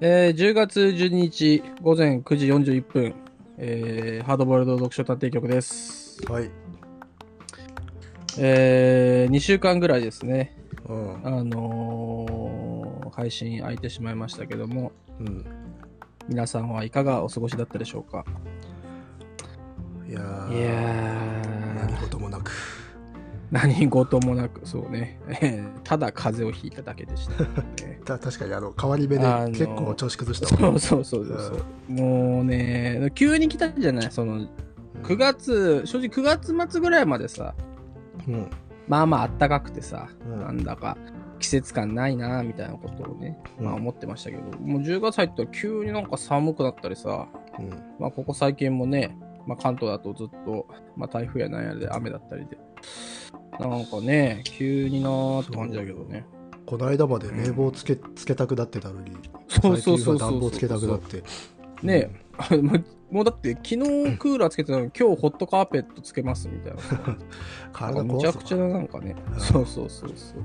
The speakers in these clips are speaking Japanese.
えー、10月12日午前9時41分、えー、ハードボールド読書探偵局です。はい。えー、2週間ぐらいですね、うん。あのー配信空いてしまいましたけども、うん。皆さんはいかがお過ごしだったでしょうか？いやいーや何ー。何事もなく、そうね、え ーただ風邪をひいただけでした、ね。た確かにあの変わり目で結構調子崩したわ。そうそうそうそうそう。もうね、急に来たじゃない、その、9月、正直9月末ぐらいまでさ、うん。まあまあ暖かくてさ、うんなんだか季節感ないなみたいなことをね、まあうん思ってましたけど、もう10月入ったら急になんか寒くなったりさ、うん。まあここ最近もね、まあ関東だとずっと、まあ台風やなんやで雨だったりで、なんかね、急になーって感じだけどね。この間まで冷房つけ,、つけたくなってたのに、そうそうそう暖房つけたくなって。ねえ、もうもうだって昨日クーラーつけてたのに今日ホットカーペットつけますみたいなさ。な ん体かむちゃくちゃななんかね、うんそうそうそうそう。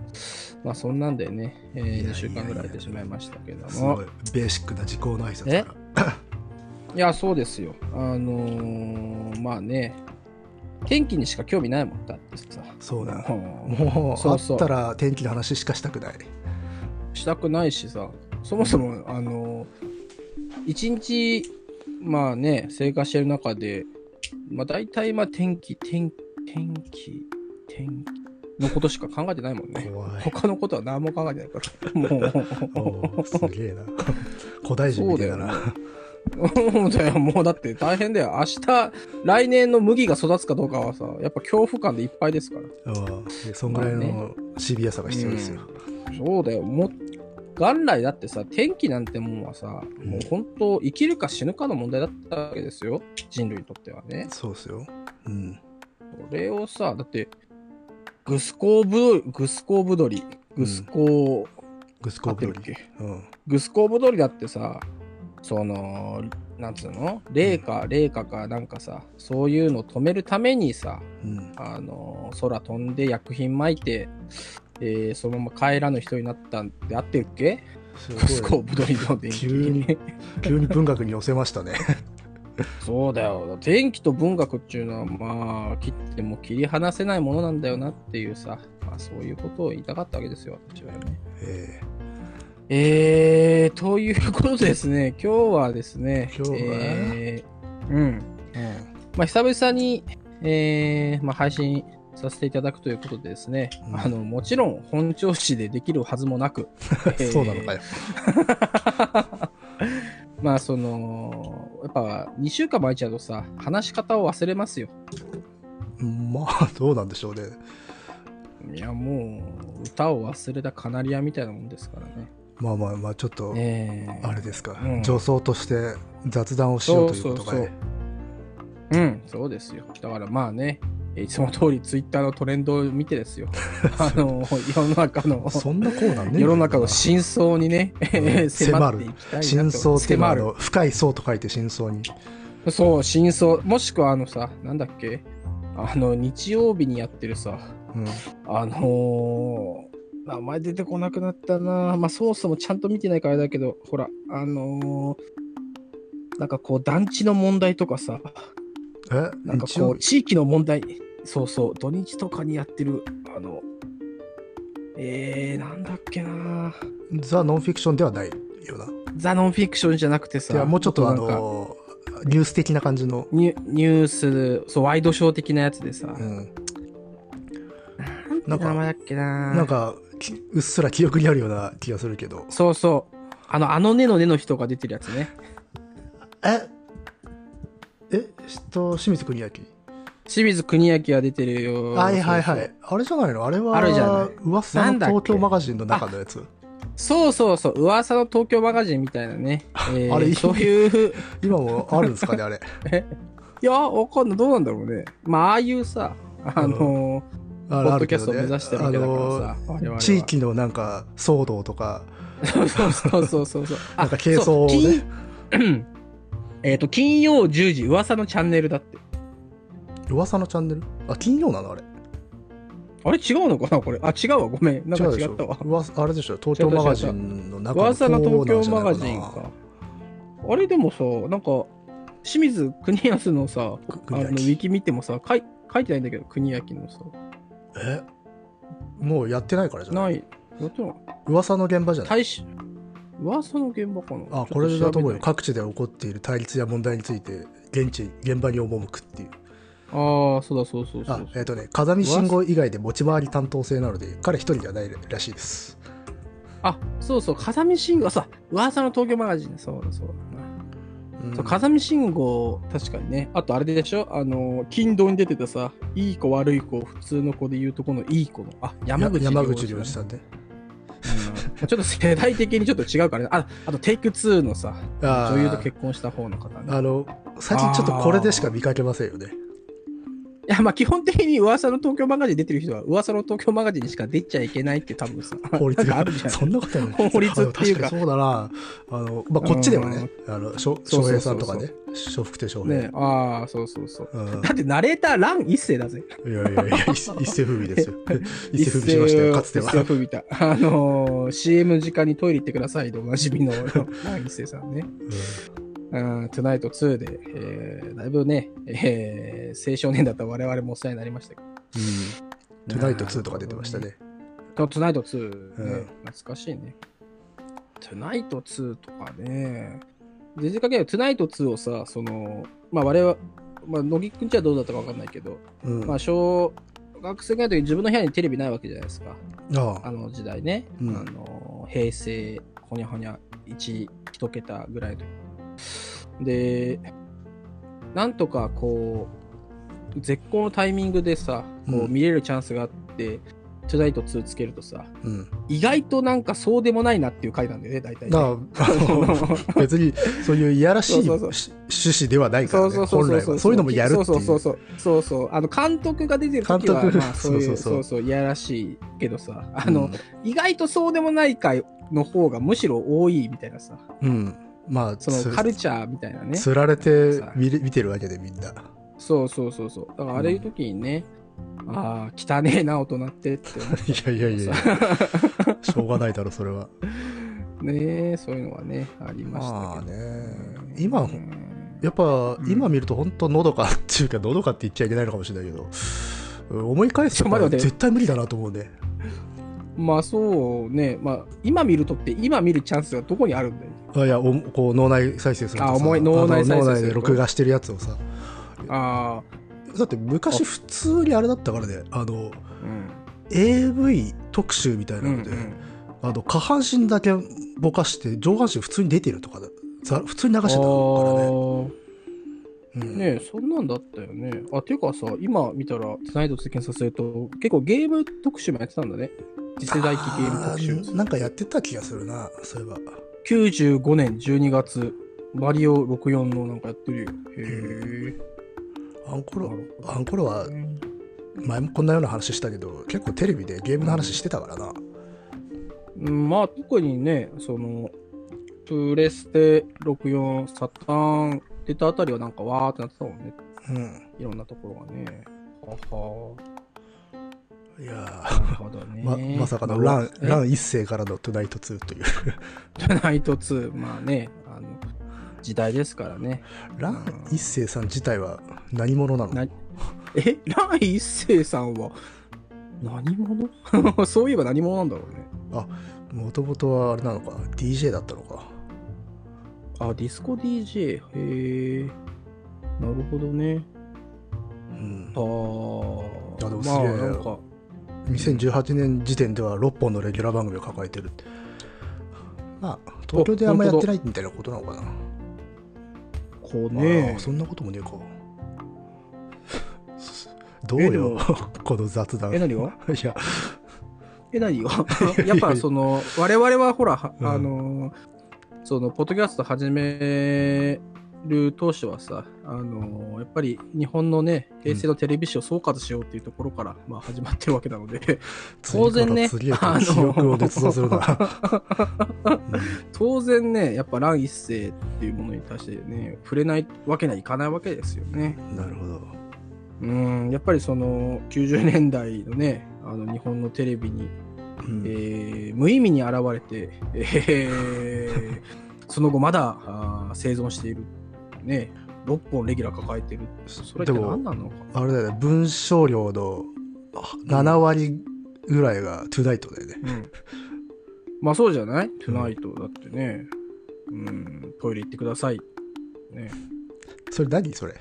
まあそんなんでね、えー、いやいやいや2週間ぐらい空いてしまいましたけどもすごい。ベーシックな時効の挨拶から。いや、そうですよ。あのー、まあね、天気にしか興味ないもんだってさ。そうだ。ももうそうそうあったら天気の話しかしたくない。うしたくないしさ、そもそも、あのー、一日、まあね、生活してる中で、まあ大体、まあ天気、天天気、天気のことしか考えてないもんね。怖い。他のことは何も考えてないから。もう。すげえな。古代人みたいだな。そうだよ、もうだって大変だよ。明日、来年の麦が育つかどうかはさ、やっぱ恐怖感でいっぱいですから。うんでそんぐらいのシビアさが必要ですよ。そうだよ、もう、元来だってさ、天気なんてもんはさ、うんもう本当、生きるか死ぬかの問題だったわけですよ。人類にとってはね。そうですよ。うん。それをさ、だって、グスコーブドリ、グスコーブドリ、グスコー、グスコーブドリ。け？うん。グスコーブドリだってさ、その、なんつうの？霊か、霊かかなんかさ、そういうのを止めるためにさ、うん。あの、空飛んで薬品撒いて、えーそのまま帰らぬ人になったんであってるっけ？グスすごい。コーブドリの電急に気。急に文学に寄せましたね。そうだよ。電気と文学っていうのは、まあ、切っても切り離せないものなんだよなっていうさ、まあそういうことを言いたかったわけですよ、私はね。ええー、ということでですね、今日はですね、今日は？えーうん。まあ、久々に、えーまあ、配信させていただくということでですね、うんあの、もちろん本調子でできるはずもなく、えそうなのかよ。まあ、その、やっぱ2週間前ちゃうとさ、話し方を忘れますよ。まあ、どうなんでしょうね。いや、もう、歌を忘れたカナリアみたいなもんですからね。まあまあまあ、ちょっと、えーあれですかうん。女装として雑談をしようということがね。うん、そうですよ。だからまあね、いつも通りツイッターのトレンドを見てですよ。あの、世の中の、そんなコーナーね。世の中の真相にね、うん 迫っていきたいなと。真相って深い層と書いて真相に。る。そう、真相。もしくはあのさ、なんだっけ？あの、日曜日にやってるさ、うん。あのー名前出てこなくなったな。まあ、そもそもちゃんと見てないからだけど、ほら、あのーなんかこう、団地の問題とかさ、え？なんかこう、地域の問題、そうそう、土日とかにやってる、あの、えー、なんだっけな。ザ・ノンフィクションではないような。ザ・ノンフィクションじゃなくてさ、いや、もうちょっとあの、ニュース的な感じの。ニュニュース、そう、ワイドショー的なやつでさ、うん。なんて名前だっけな。なんか、きうっすら記憶にあるような気がするけど。そうそう、あの、あのねのねの人が出てるやつね。え？え？と、清水国明？清水国明が出てるよ。はいはいはい。あれじゃないの？あれは、あるじゃない噂の東京マガジンの中のやつ。そうそうそう、噂の東京マガジンみたいなね。えーあれそういう、今もあるんですかね、あれ。いや、わかんない。どうなんだろうね。まあ、ああいうさ、あのーあポッドキャストを目指してるわけだからさ。地域のなんか騒動とか、そうそうそうそうそう。なんか軽装をねそう金 えっと、金曜10時、噂のチャンネルだって。噂のチャンネル？あ、金曜なのあれ？あれ違うのかなこれ？あ、違うわ。ごめん。なんか違ったわ。噂あれでしょ東京マガジンの中の噂の東京マガジンか。あれでもさ、なんか、清水国安のさ、あの、ウィキ見てもさ、書い書いてないんだけど、国明のさ。え？もうやってないからじゃない？ない。やってない。噂の現場じゃない？大使、噂の現場かな？あこれだと思うよ。か各地で起こっている対立や問題について現地現場に赴くっていう。ああ、そうだ、そうそうそあう。えっ、とね風見信号以外で持ち回り担当制なので彼一人じゃないらしいです。あ、そうそう、風見信号、さ、噂の東京マガジン、そうだ、そうだ。な。うん。風見信号、確かにね。あとあれでしょ？あの、金堂に出てたさ、いい子悪い子、普通の子で言うとこのいい子の、あ、山口や山口さんね。うん。ちょっと世代的にちょっと違うからね。あ、あとテイク2のさ、女優と結婚した方の方ね。あの最近ちょっとこれでしか見かけませんよねいや、まあ基本的に噂の東京マガジン出てる人は、噂の東京マガジンにしか出ちゃいけないって多分さ、法律が。あるじゃん。そんなことない。法律っていうか。そうだなあの、まあ、こっちではねあの翔平さんとかね笑福亭翔平、ねああ、そうそうそう。うん。だってナレーター、ラン一世だぜ。いやいやいや 一一世風靡ですよ。一世風靡しましたよかつては。一世風靡た。あのー、CM 時間にトイレ行ってくださいでおなじみの。ラン一世さんね。うん、トゥナイト2で、えー、だいぶね、えー、青少年だった我々もお世話になりましたけど。うんトゥナイト2とか出てましたね。トゥナイト2、ねうん懐かしいね。トゥナイト2とかね。全然関係ない。トゥナイト2をさ、その、まあ我々、まあ乃木くんちはどうだったかわかんないけど、うんまあ小学生ぐらいの時自分の部屋にテレビないわけじゃないですか。あああの時代ね。うんあの、平成、ほにゃほにゃ、1、一桁ぐらいの時。で、なんとかこう、絶好のタイミングでさ、こううん。見れるチャンスがあって、トゥナイト2つけるとさ、うん、意外となんかそうでもないなっていう回なんだよね、大体、ね。あの 別にそういういやらしい趣旨ではないからねそうそうそうそう本来は。そういうのもやるっていう。そうそうそうそうそうあの監督が出てる時はまあそういうそうそうそう。そうそういやらしいけどさあの、うん。意外とそうでもない回の方がむしろ多いみたいなさ。うん、まあそつのカルチャーみたいなね。つられて見れ見てるわけでみんな。そうそうそうそう。だからあれいう時にね、ああ汚ねえな大人ってって思 いやいやいやいや。しょうがないだろそれは。う ねそういうのはねありましたけど、まあね。今うんやっぱうん。今見ると本当のどかっていうかのどかって言っちゃいけないのかもしれないけど。うん思い返すと絶対無理だなと思うねまあそうね。まあ今見るとって今見るチャンスがどこにあるんだよ。あいやおこう脳内再生するあ思い脳内再生で録画してるやつをさ。ああだって昔普通にあれだったからね。あのうん。AV 特集みたいなので、あの下半身だけぼかして上半身普通に出てるとか普通に流してたからね、あうん。ーねえそんなんだったよね。あ、ていうかさ、今見たら、トゥナイト検索すると、結構ゲーム特集もやってたんだね。次世代機ゲーム特あ集ー。なんかやってた気がするなそういえば95年12月、マリオ64のなんかやってるよ。へあのえ。頃なるほどあの頃は前もこんなような話したけど結構テレビでゲームの話してたからな、うん、まあ、特にね、その、プレステ64、サターン出たあたりはなんかわーってなってたもんね。うんいろんなところがね。はは。いやなーるほどね。ままさかのまあランえ？ラン一世からのトゥナイト2という トゥナイト2、まあね、あの、時代ですからね。ラン一世さん自体は何者なの？なえ、ラン一世さんは何者？そういえば何者なんだろうね。もともとはあれなのか？DJ だったのか？あ、ディスコ DJ。へえ。なるほどね。うんあー。あでもまあ、すげえなんか、2018年時点では6本のレギュラー番組を抱えてる。まあ東京であんまやってないみたいなことなのかな。こうまね。あ、そんなこともねえか。どうよも。この雑談。え、何が？いや。え、何が？やっぱその、我々はほら、はうん。あのー、その、ポッドキャスト始める当初はさ、あのー、やっぱり日本のね、平成のテレビ史を総括しようっていうところから、まあ始まってるわけなので、当然ねあの 当然ね、やっぱ乱一世っていうものに対してね、触れないわけにはいかないわけですよね。うんなるほど。ううん、やっぱりその90年代のね、あの日本のテレビに、うん。えー無意味に現れて、えー その後まだ生存している、ね、6本レギュラー抱えてる。それってでも何なのか。あれだよね、文章量の7割ぐらいがトゥナイトだよね。うん。まあそうじゃない？トゥナイトだってね、うん、トイレ行ってください。ね、それ何？それ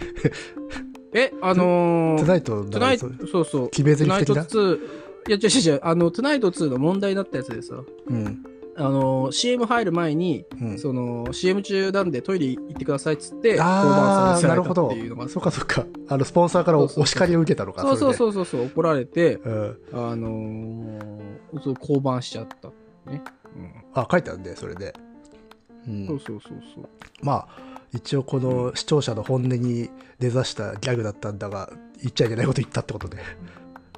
え、あのー、トゥナイトトゥナイそト、そうそう。決めトゥナイト台詞的な2、いや、違う違う違う、あの、トゥナイト2の問題になったやつでさ、うん。あの、CM 入る前に、うん。その、CM 中なんでトイレ行ってくださいっつって、ああ、降板さなるほどせられたっていうのが。。そっかそっか。あの、スポンサーからそうそうそうお叱りを受けたのか。そうそうう。そうそうそう、怒られて、うん。あのーそう降板しちゃった。ね。うん。あ、書いてあるね、それで。うんそうそうそうそう。まあ、一応この視聴者の本音に根ざしたギャグだったんだが、言っちゃいけないこと言ったってことで。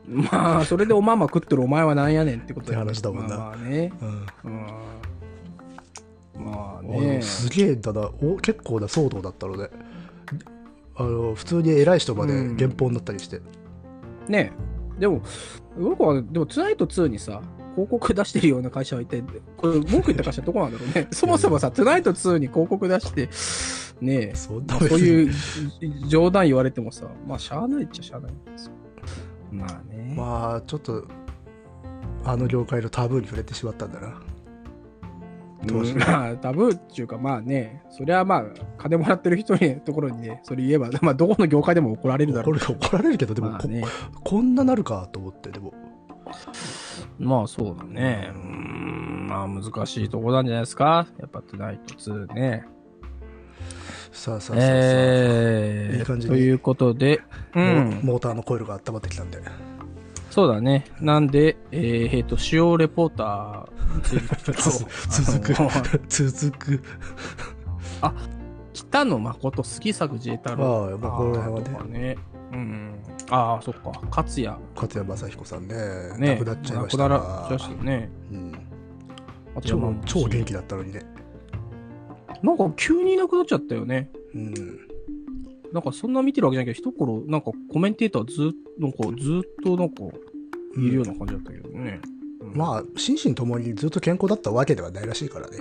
まあ、それでおまんま食ってるお前はなんやねんってことって話だもんなまあまあね。うん。うん。まああねの。すげえんだなお結構な騒動だったのであの普通に偉い人までうん原稿になったりして、ねでも、僕は、でも、トゥナイト2にさ、広告出してるような会社はいて、これ、文句言った会社どこなんだろうね。そもそもさ、トゥナイト2に広告出して、ねえ、そそういう冗談言われてもさ、まあ、しゃあないっちゃしゃあないんですよ。まあね。まあちょっとあの業界のタブーに触れてしまったんだな当時うんまあ、タブーっていうか、まあね、そりゃまあ、金もらってる人にところにね、それ言えば、まあ、どこの業界でも怒られるだろう怒る怒られるけどでも、まあね、ここんななるかと思ってでもまあそうだね。うーん、まあ難しいとこなんじゃないですか。やっぱトゥナイト2ね。さあさあさあさあ、えー、いい感じにということで、うモん、モーターのコイルが温まってきたんでそうだね。なんで、えー、えーと、主要レポーター 続く続く北野誠、杉作 J 太郎。ああまあこの辺はね。うん。ああ、そっか。勝也。勝谷正彦さんねね。亡くなっちゃいました亡くなっちゃいましたよね。うんあ超元気だったのにねなんか急にいなくなっちゃったよね。うんなんかそんな見てるわけじゃないけど、一頃、なんかコメンテーターずっなんかずっとなんかいるような感じだったけどね。うんまあ心身ともにずっと健康だったわけではないらしいからね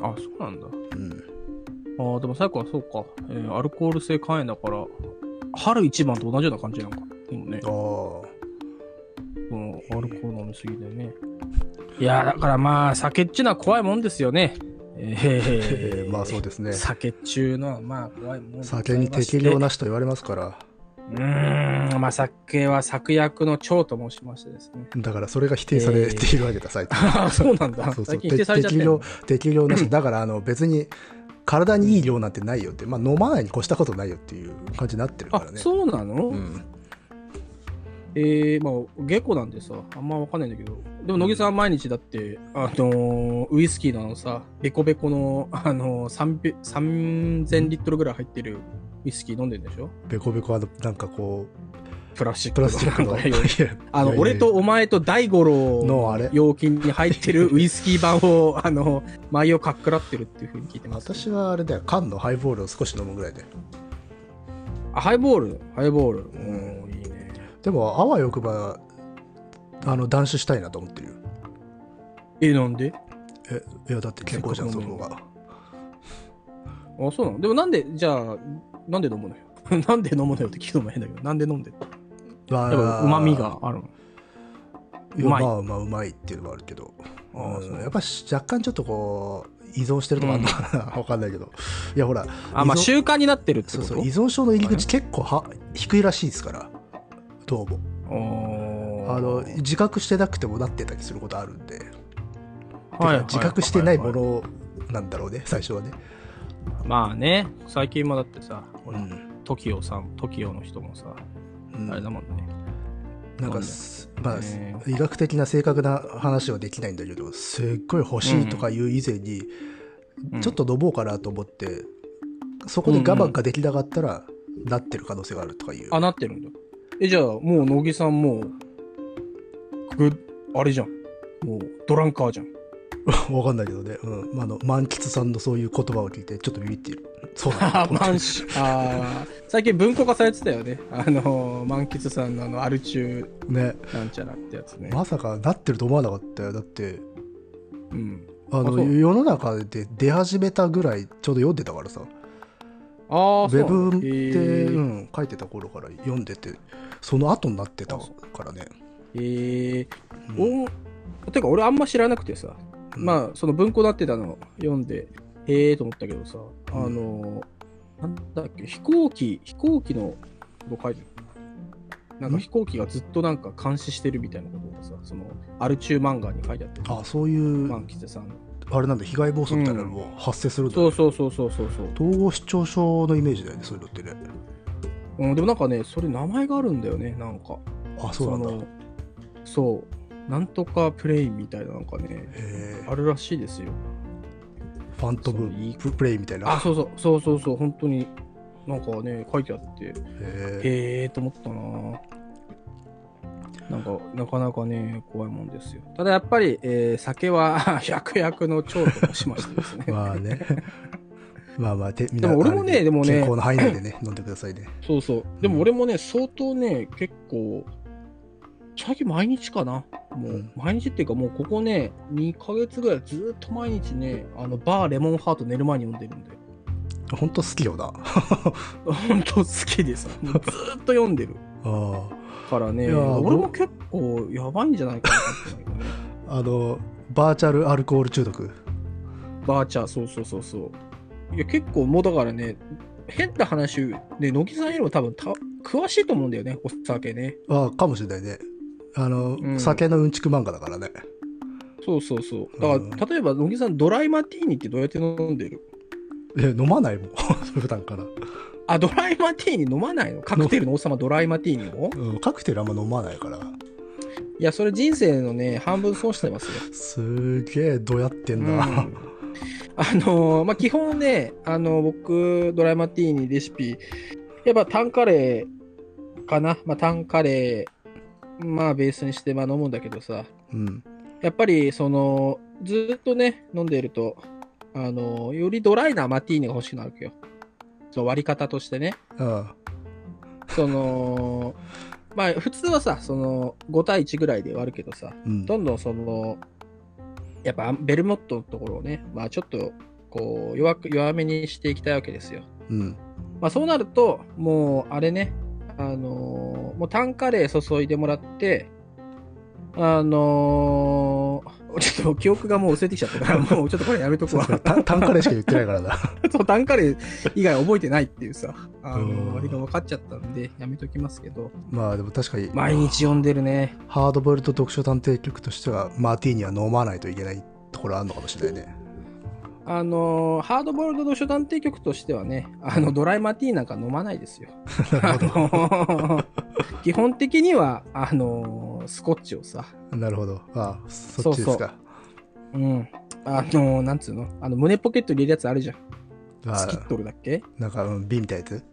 あ、そうなんだ。うんああ、でも最後はそうか。えーアルコール性肝炎だから、春一番と同じような感じなんか。でもねあ、あそのアルコール飲みすぎでね。いやー、だからまあ、酒っちゅうのは怖いもんですよね。えー、まあそうですね。酒っちゅうのはまあ怖いもん酒に適量なしと言われますから。うーん、まあ酒は策略の長と申しましてですね。だからそれが否定されているわけだ、最近。ああ、そうなんだ。そうそう。適量適量なし。だからあの別に体にいい量なんてないよって、まあ、飲まないに越したことないよっていう感じになってるかあら、ね。そうなの、うん、えー、まあ、下戸なんでさ、あんまわかんないんだけど、でも、乃木さんは毎日だって、あのーウイスキーのさ、ベコベコの、あのー、3 3000リットルぐらい入ってるウイスキー飲んでんでしょ？ベコベコはなんかこプラスチッうプクラスチックの。なんかよいや。あの、俺とお前と大五郎のあれ？容器に入ってるウイスキー版を、あの、舞をかっくらってるっていうふうに聞いてます。私はあれだよ。缶のハイボールを少し飲むぐらいであ、ハイボール、ハイボール。うん。でもあわよくばあの断酒したいなと思ってるよ。え、なんで？えいやだって健康じゃんその方が。あ、そうなの？でもなんで、じゃあ、なんで飲むのよ？なんで飲むのよって聞くのも変だけど、なんで飲んでやっぱ旨味があるうまい。まあまあうまいっていうのもあるけど。あやっぱし若干ちょっとこう依存してるとこあるのかな、わかんないけど。いやほらあ、まあ習慣になってるってこと？そうそう依存症の入り口結構は低いらしいですからどうも。ああの自覚してなくてもなってたりすることあるんで、はい自覚してないもはのなんだろうね最初はね、まあね、最近もだってさ、うん。TOKIO さん、TOKIO の人もさ、うん。あれだもんね。なんかまあ、ね医学的な正確な話はできないんだけどすっごい欲しいとかいう以前に、うん。ちょっと飲もうかなと思ってそこで我慢ができなかったら、なってる可能性があるとかいう。あ、なってるんだ。え、じゃあ、もう乃木さんもう、ぐ、あれじゃん。もう、ドランカーじゃん。わかんないけどね。うん。まあ、あの、満喫さんのそういう言葉を聞いて、ちょっとビビっている。そうなんだあ、満州。あー最近文庫化されてたよね。あの、満喫さんのあの、アル中ね。なんちゃらってやつね。まさかなってると思わなかったよ。だって、うん。あの、あ世の中で出始めたぐらいちょうど読んでたからさ。ああ、ウェブって、うん、書いてた頃から読んでて、その後になってたからね。へえうん。おてか俺あんま知らなくてさ、うん。まあその文庫なってたの読んでへえと思ったけどさ、うん。あのなんだっけ飛行機飛行機のこと書いてる。なんか飛行機がずっとなんか監視してるみたいなことがさそのアルチュー漫画に書いてあってあ、そういう、満喫さんあれなんだ、被害暴走みたいなのも発生するんだ、そうそうそうそうそう。そう、統合失調症のイメージだよね、そういうのってね。うん、でもなんかねそれ名前があるんだよねなんか。あ、そうなんだ。のそう。なんとかプレイみたいななんかねあるらしいですよ。ファントムププレイみたいな？あ、そうそう、そうそうそう、本当に、なんかね、書いてあって、へえーと思ったななんか、なかなかね、怖いもんですよ。ただやっぱり、えー酒は 百薬の長としましてですね。まあね。まあまあ、てみんでも俺もねでもね健康の範囲内でね、飲んでくださいね。そうそう。でも俺もね、相当ね、結構、最近毎日かな。もう、うん毎日っていうか、もうここね、2ヶ月ぐらいずーっと毎日ね、あの、バーレモンハート寝る前に飲んでるんで。本当好きよな。本当好きでさ、もうずーっと読んでる。あからね、いやー俺も結構やばいんじゃないかな。あ。あの、バーチャルアルコール中毒。バーチャー、そうそうそうそう。いや、結構もうだからね、変な話、ね、乃木さんよりも多分た詳しいと思うんだよね、お酒ね。あかもしれないね。あの、うん酒のうんちく漫画だからね。そうそうそう。だから、例えば乃木さん、ドライマティーニってどうやって飲んでる？え、飲まないもん。普段から。あ、ドライマティーニ飲まないの？カクテルの王様ドライマティーニをうん、カクテルあんま飲まないから。いや、それ人生のね、半分損してますよ。すげえ、どうやってんだ。うんあのーまあ、基本ね、あの僕、ドライマティーニレシピ、やっぱタンカレーかな？まあ、タンカレー、まあ、ベースにして、まあ、飲むんだけどさ、うん。やっぱり、その、ずっとね、飲んでいると、あのよりドライなマティーニが欲しくなるわけよ。その割り方としてね。あその、まあ、普通はさ、その、5対1ぐらいで割るけどさ、うん。どんどんその、やっぱベルモットのところをね、まあちょっと、こう、弱く、弱めにしていきたいわけですよ。うん。まあそうなると、もう、あれね、あのーもうタンカレー注いでもらって、あのーちょっと記憶がもう薄れてきちゃったから、もうちょっとこれやめとくわ。単単価でしか言ってないからな。そう、タンカレー以外覚えてないっていうさ、あうんのーあれが分かっちゃったんで、やめときますけど、まあでも確かに、毎日読んでるね。ハードボイルド読書探偵局としては、マーティーニは飲まないといけないところあるのかもしれないね。あのーハードボイルド読書探偵局としてはね、あの、ドライマティーなんか飲まないですよ。あのー基本的には、あのースコッチをさ、なるほど。ああ、そっちですか。うん。あのーなんつうの？あの、胸ポケットに入れるやつあるじゃん。あスキットルだっけ？あなんか、うん、瓶みたいなやつ？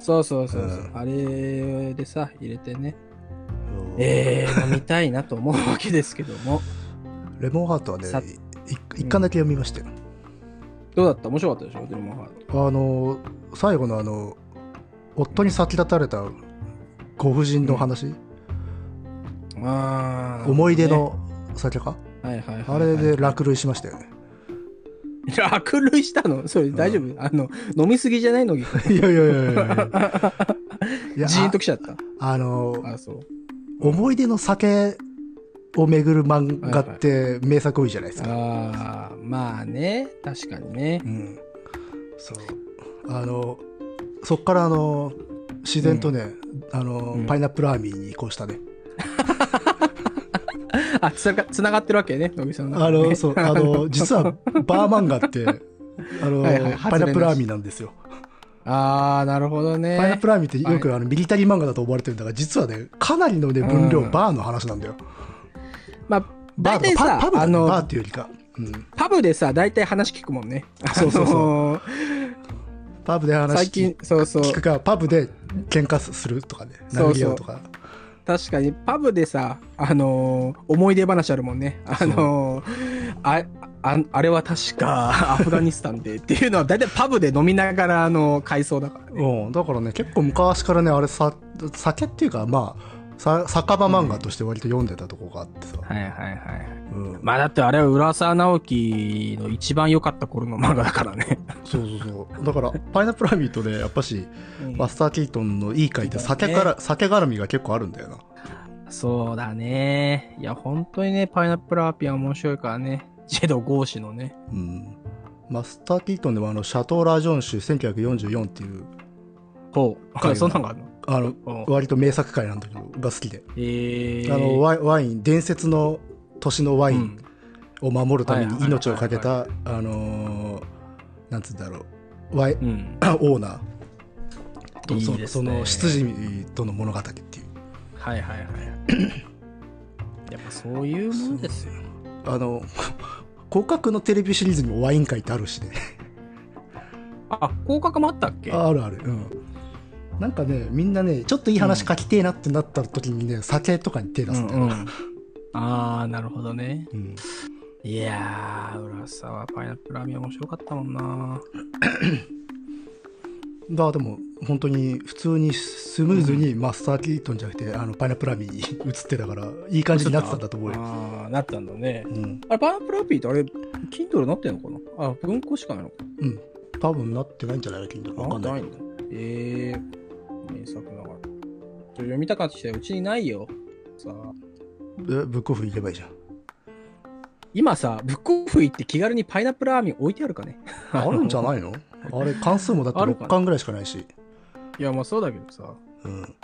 そうそうそうそう、うんあれでさ、入れてね、うんえー、飲みたいなと思うわけですけども。レモンハートはね一巻だけ読みましたよ。どうだった？面白かったでしょ？デルモンハート。あの、最後のあの、夫に先立たれたご婦人の話、あー思い出、の酒か、ねはいはいはいはいあれで落類しましたよね。落類したの？それ大丈夫、あの、飲みすぎじゃないの？に。いやいやいやいや ジーンときちゃった？ああの、あ、そう。思い出の酒を巡る漫画って名作多いじゃないですか。ああ、まあね、確かにねう。ん。そう。あの、そっからあの、自然とね、あの、うんパイナップルアーミーに移行したね。あ、つながつながってるわけね、野木さんあの、そう、あの、実はバー漫画って、あの、はいはいパイナップルアーミーなんですよ。ああ、なるほどね。パイナップルアーミーってよくあのミリタリー漫画だと思われてるんだが、実はね、かなりのね、分量、うんバーの話なんだよ。まあ、大体さパパブだね、あのバーっていうよりか。うん。パブでさ、大体話聞くもんね。そうそうそうあのーパブで話最近、そうそう。聞くか、パブで喧嘩するとかね、そうそうとか。確かに、パブでさ、あのー思い出話あるもんね。あのーあ、ああれは確かアフガニスタンでっていうのは大体パブで飲みながらの回想だからね。うん、だからね、結構昔からね、あれさ、酒っていうか、まあ、さ酒場漫画として割と読んでたとこがあってさ。はいはいはい。うん。まあだってあれは浦沢直樹の一番良かった頃の漫画だからね。そうそうそう。だから、パイナップルラビットで、やっぱし、マスター・キートンのいい回って酒から、酒絡みが結構あるんだよな。そうだね。いや、本当にね、パイナップルアーピア面白いからね。ジェド・ゴーシのね。うん。マスター・キートンでもあの、シャトー・ラージョン州1944っていう、ほう。そんなんがあるの？あの、うん割と名作回なんだけど、が好きで。えー。あのワイ、ワイン、伝説の年のワインうんを守るために命を懸けた、あのーなんつうんだろう、ワイ、うん。オーナーとそいいねその執事との物語っていう。はいはいはい。やっぱそういうものですよ。あの、広角のテレビシリーズにもワイン会ってあるしね。あ、広角もあったっけ？あるある。うん。なんかね、みんなね、ちょっといい話書きてえなってなった時にね、酒とかに手出すんだよ。うんうん。あー、なるほどね。うんいやー、浦沢パイナップルラーメン面白かったもんな。だからでも、本当に普通にスムーズにマスター・キートンじゃなくて、あのパイナップルラミーに移ってたから、いい感じになってたんだと思うよ。あー、なったんだね。うん。あれ、パイナップルラーピーってあれ、Kindle なってんのかな？あ、文庫しかないのかうん。多分なってないんじゃない？か、金なわかんないんだ。えー、名作ながら。読みたかったし、うちにないよ。さあ、えブックオフ行けばいいじゃん。今さ、ブックオフ行って気軽にパイナップルラーメン置いてあるかね？あるんじゃないの？あれ、関数もだってあるかな6巻ぐらいしかないし。いや、まあそうだけどさ、うん。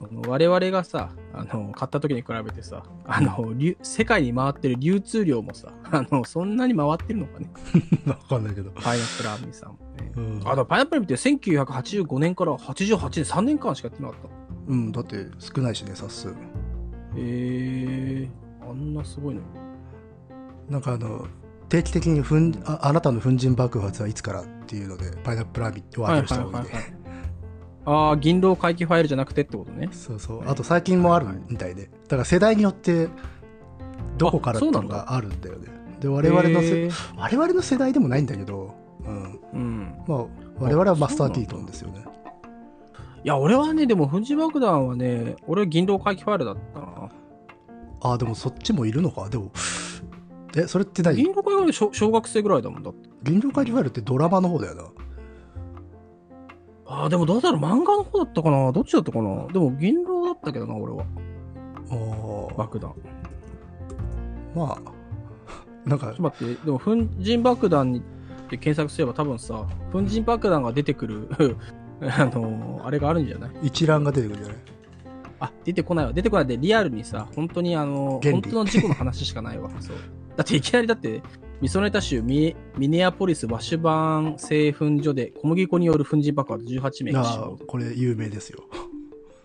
その我々がさ、あの、買った時に比べてさ、あの、流世界に回ってる流通量もさ、あの、そんなに回ってるのかね？わかんないけど。パイナップルラーメンさんもね。うん。あ、だパイナップルラーメンって1985年から88年、3年間しかやってなかった？の。うん、だって少ないしね、冊数。えー、あんなすごいのに。なんかあの、定期的にふんああなたの粉塵爆発はいつからっていうので、パイナップルラビットを当てる人が多いね。ああ、銀狼回帰ファイルじゃなくてってことね。そうそう。あと最近もあるみたいで。だから世代によって、どこからっていうのがあるんだよね。で、我々のせ、我々の世代でもないんだけど、うん。うん。まあ、我々はマスター・キートンですよね。いや、俺はね、でも、粉塵爆弾はね、俺は銀狼回帰ファイルだったな。ああ、でもそっちもいるのか。でも、え、それって何？銀狼回帰ファイル小小学生ぐらいだもんだって。銀狼会議ファイルってドラマの方だよな。ああ、でもどうだろう、漫画の方だったかな？どっちだったかな？でも、銀狼だったけどな、俺は。爆弾。まあ、なんかちょっ、と待って、でも、粉塵爆弾にって検索すれば多分さ、粉塵爆弾が出てくる、あのあれがあるんじゃない？一覧が出てくるんじゃないあ、出てこないわ。出てこないで、リアルにさ、本当にあの、原理本当の事故の話しかないわ。そう。だっていきなりだって、ミソネタ州ミミネアポリスワッシュバーン製粉所で小麦粉による粉塵爆発18名が死あ亡あ。これ有名ですよ。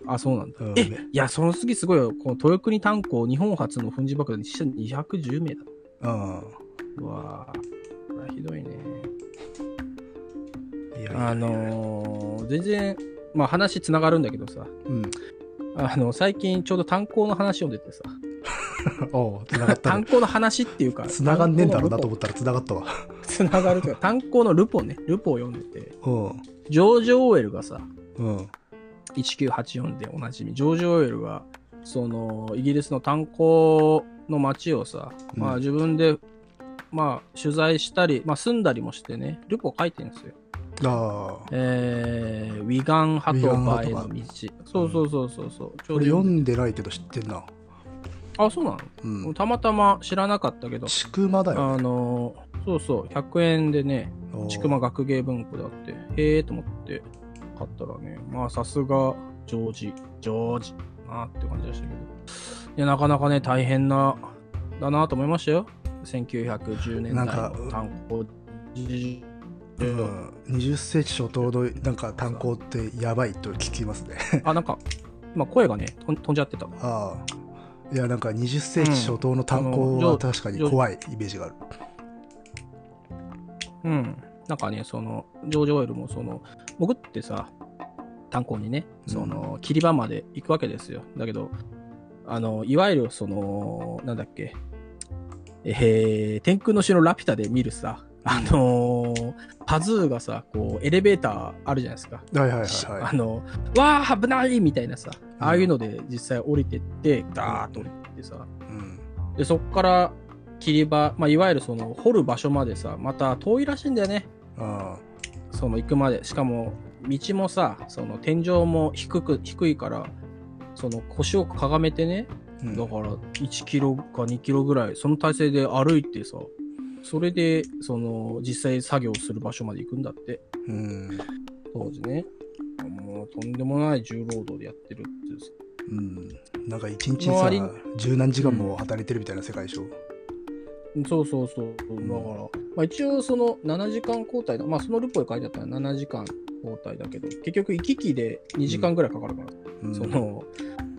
あ、そうなんだ。うんえ、いや、その次すごいよ。この豊国炭鉱日本初の粉塵爆弾に死者210名だ。あうわぁ。これはひどいね。あ、いやいやあのー全然、まあ話つながるんだけどさ、うん。あの、最近ちょうど炭鉱の話を出てさ、おう、繋がったね。炭鉱の話っていうか、繋がんねえんだろうなと炭思ったら繋がったわ。つながるというか、炭鉱のルポね、ルポを読んでて、うん。ジョージ・オーウェルがさ、うん。1984でおなじみ、ジョージ・オーウェルが、その、イギリスの炭鉱の街をさ、うんまあ自分で、まあ取材したり、まあ住んだりもしてね、ルポを書いてるんですよ。ああ。えー、ウィガンハトバへの道。そうそうそうそうそう。ちょこれうど読んでないけど知ってんな。あ、そうなの、うん。たまたま知らなかったけど、ちくまだよ。あの、そうそう、100円でね、ちくま学芸文庫であって、へえと思って買ったらね、まあさすがジョージ、ジョージなって感じでしたけど。いや、なかなかね、大変な、だなと思いましたよ。1910年代の炭鉱事情。うん、20世紀初頭のなんか炭鉱ってやばいと聞きますね。あ、なんか、今声がね、飛んじゃってた。ああ。いや、なんか20世紀初頭の炭鉱は確かに怖いイメージがある。うん。なんかね、その、ジョージ・オイルも、その、潜ってさ、炭鉱にね、その、切り場まで行くわけですよ。だけど、あの、いわゆる、その、なんだっけ、えー、天空の城ラピュタで見るさ、あのーパズーがさ、こう、エレベーターあるじゃないですか。はいはいはいはあの、わあ、危ないみたいなさ、ああいうので実際降りてって、ダーッと降りてってさ、い。うん。で、そっから切り場、まあ、いわゆるその、掘る場所までさ、また遠いらしいんだよね。あその行くまで。しかも、道もさ、その天井も低く、低いから、その腰をかがめてね、あ。うんだから1キロか2キロぐらい、その体勢で歩いてさ、それで、その、実際作業する場所まで行くんだって、うん。当時ね。もう、とんでもない重労働でやってるってさ。うん。なんか一日さ十何時間も働いてるみたいな世界でしょ？そうそうそう。だから、まあ一応その7時間交代だ。まあそのルポで書いてあったら7時間交代だけど、結局行き来で2時間ぐらいかかるから、うんその、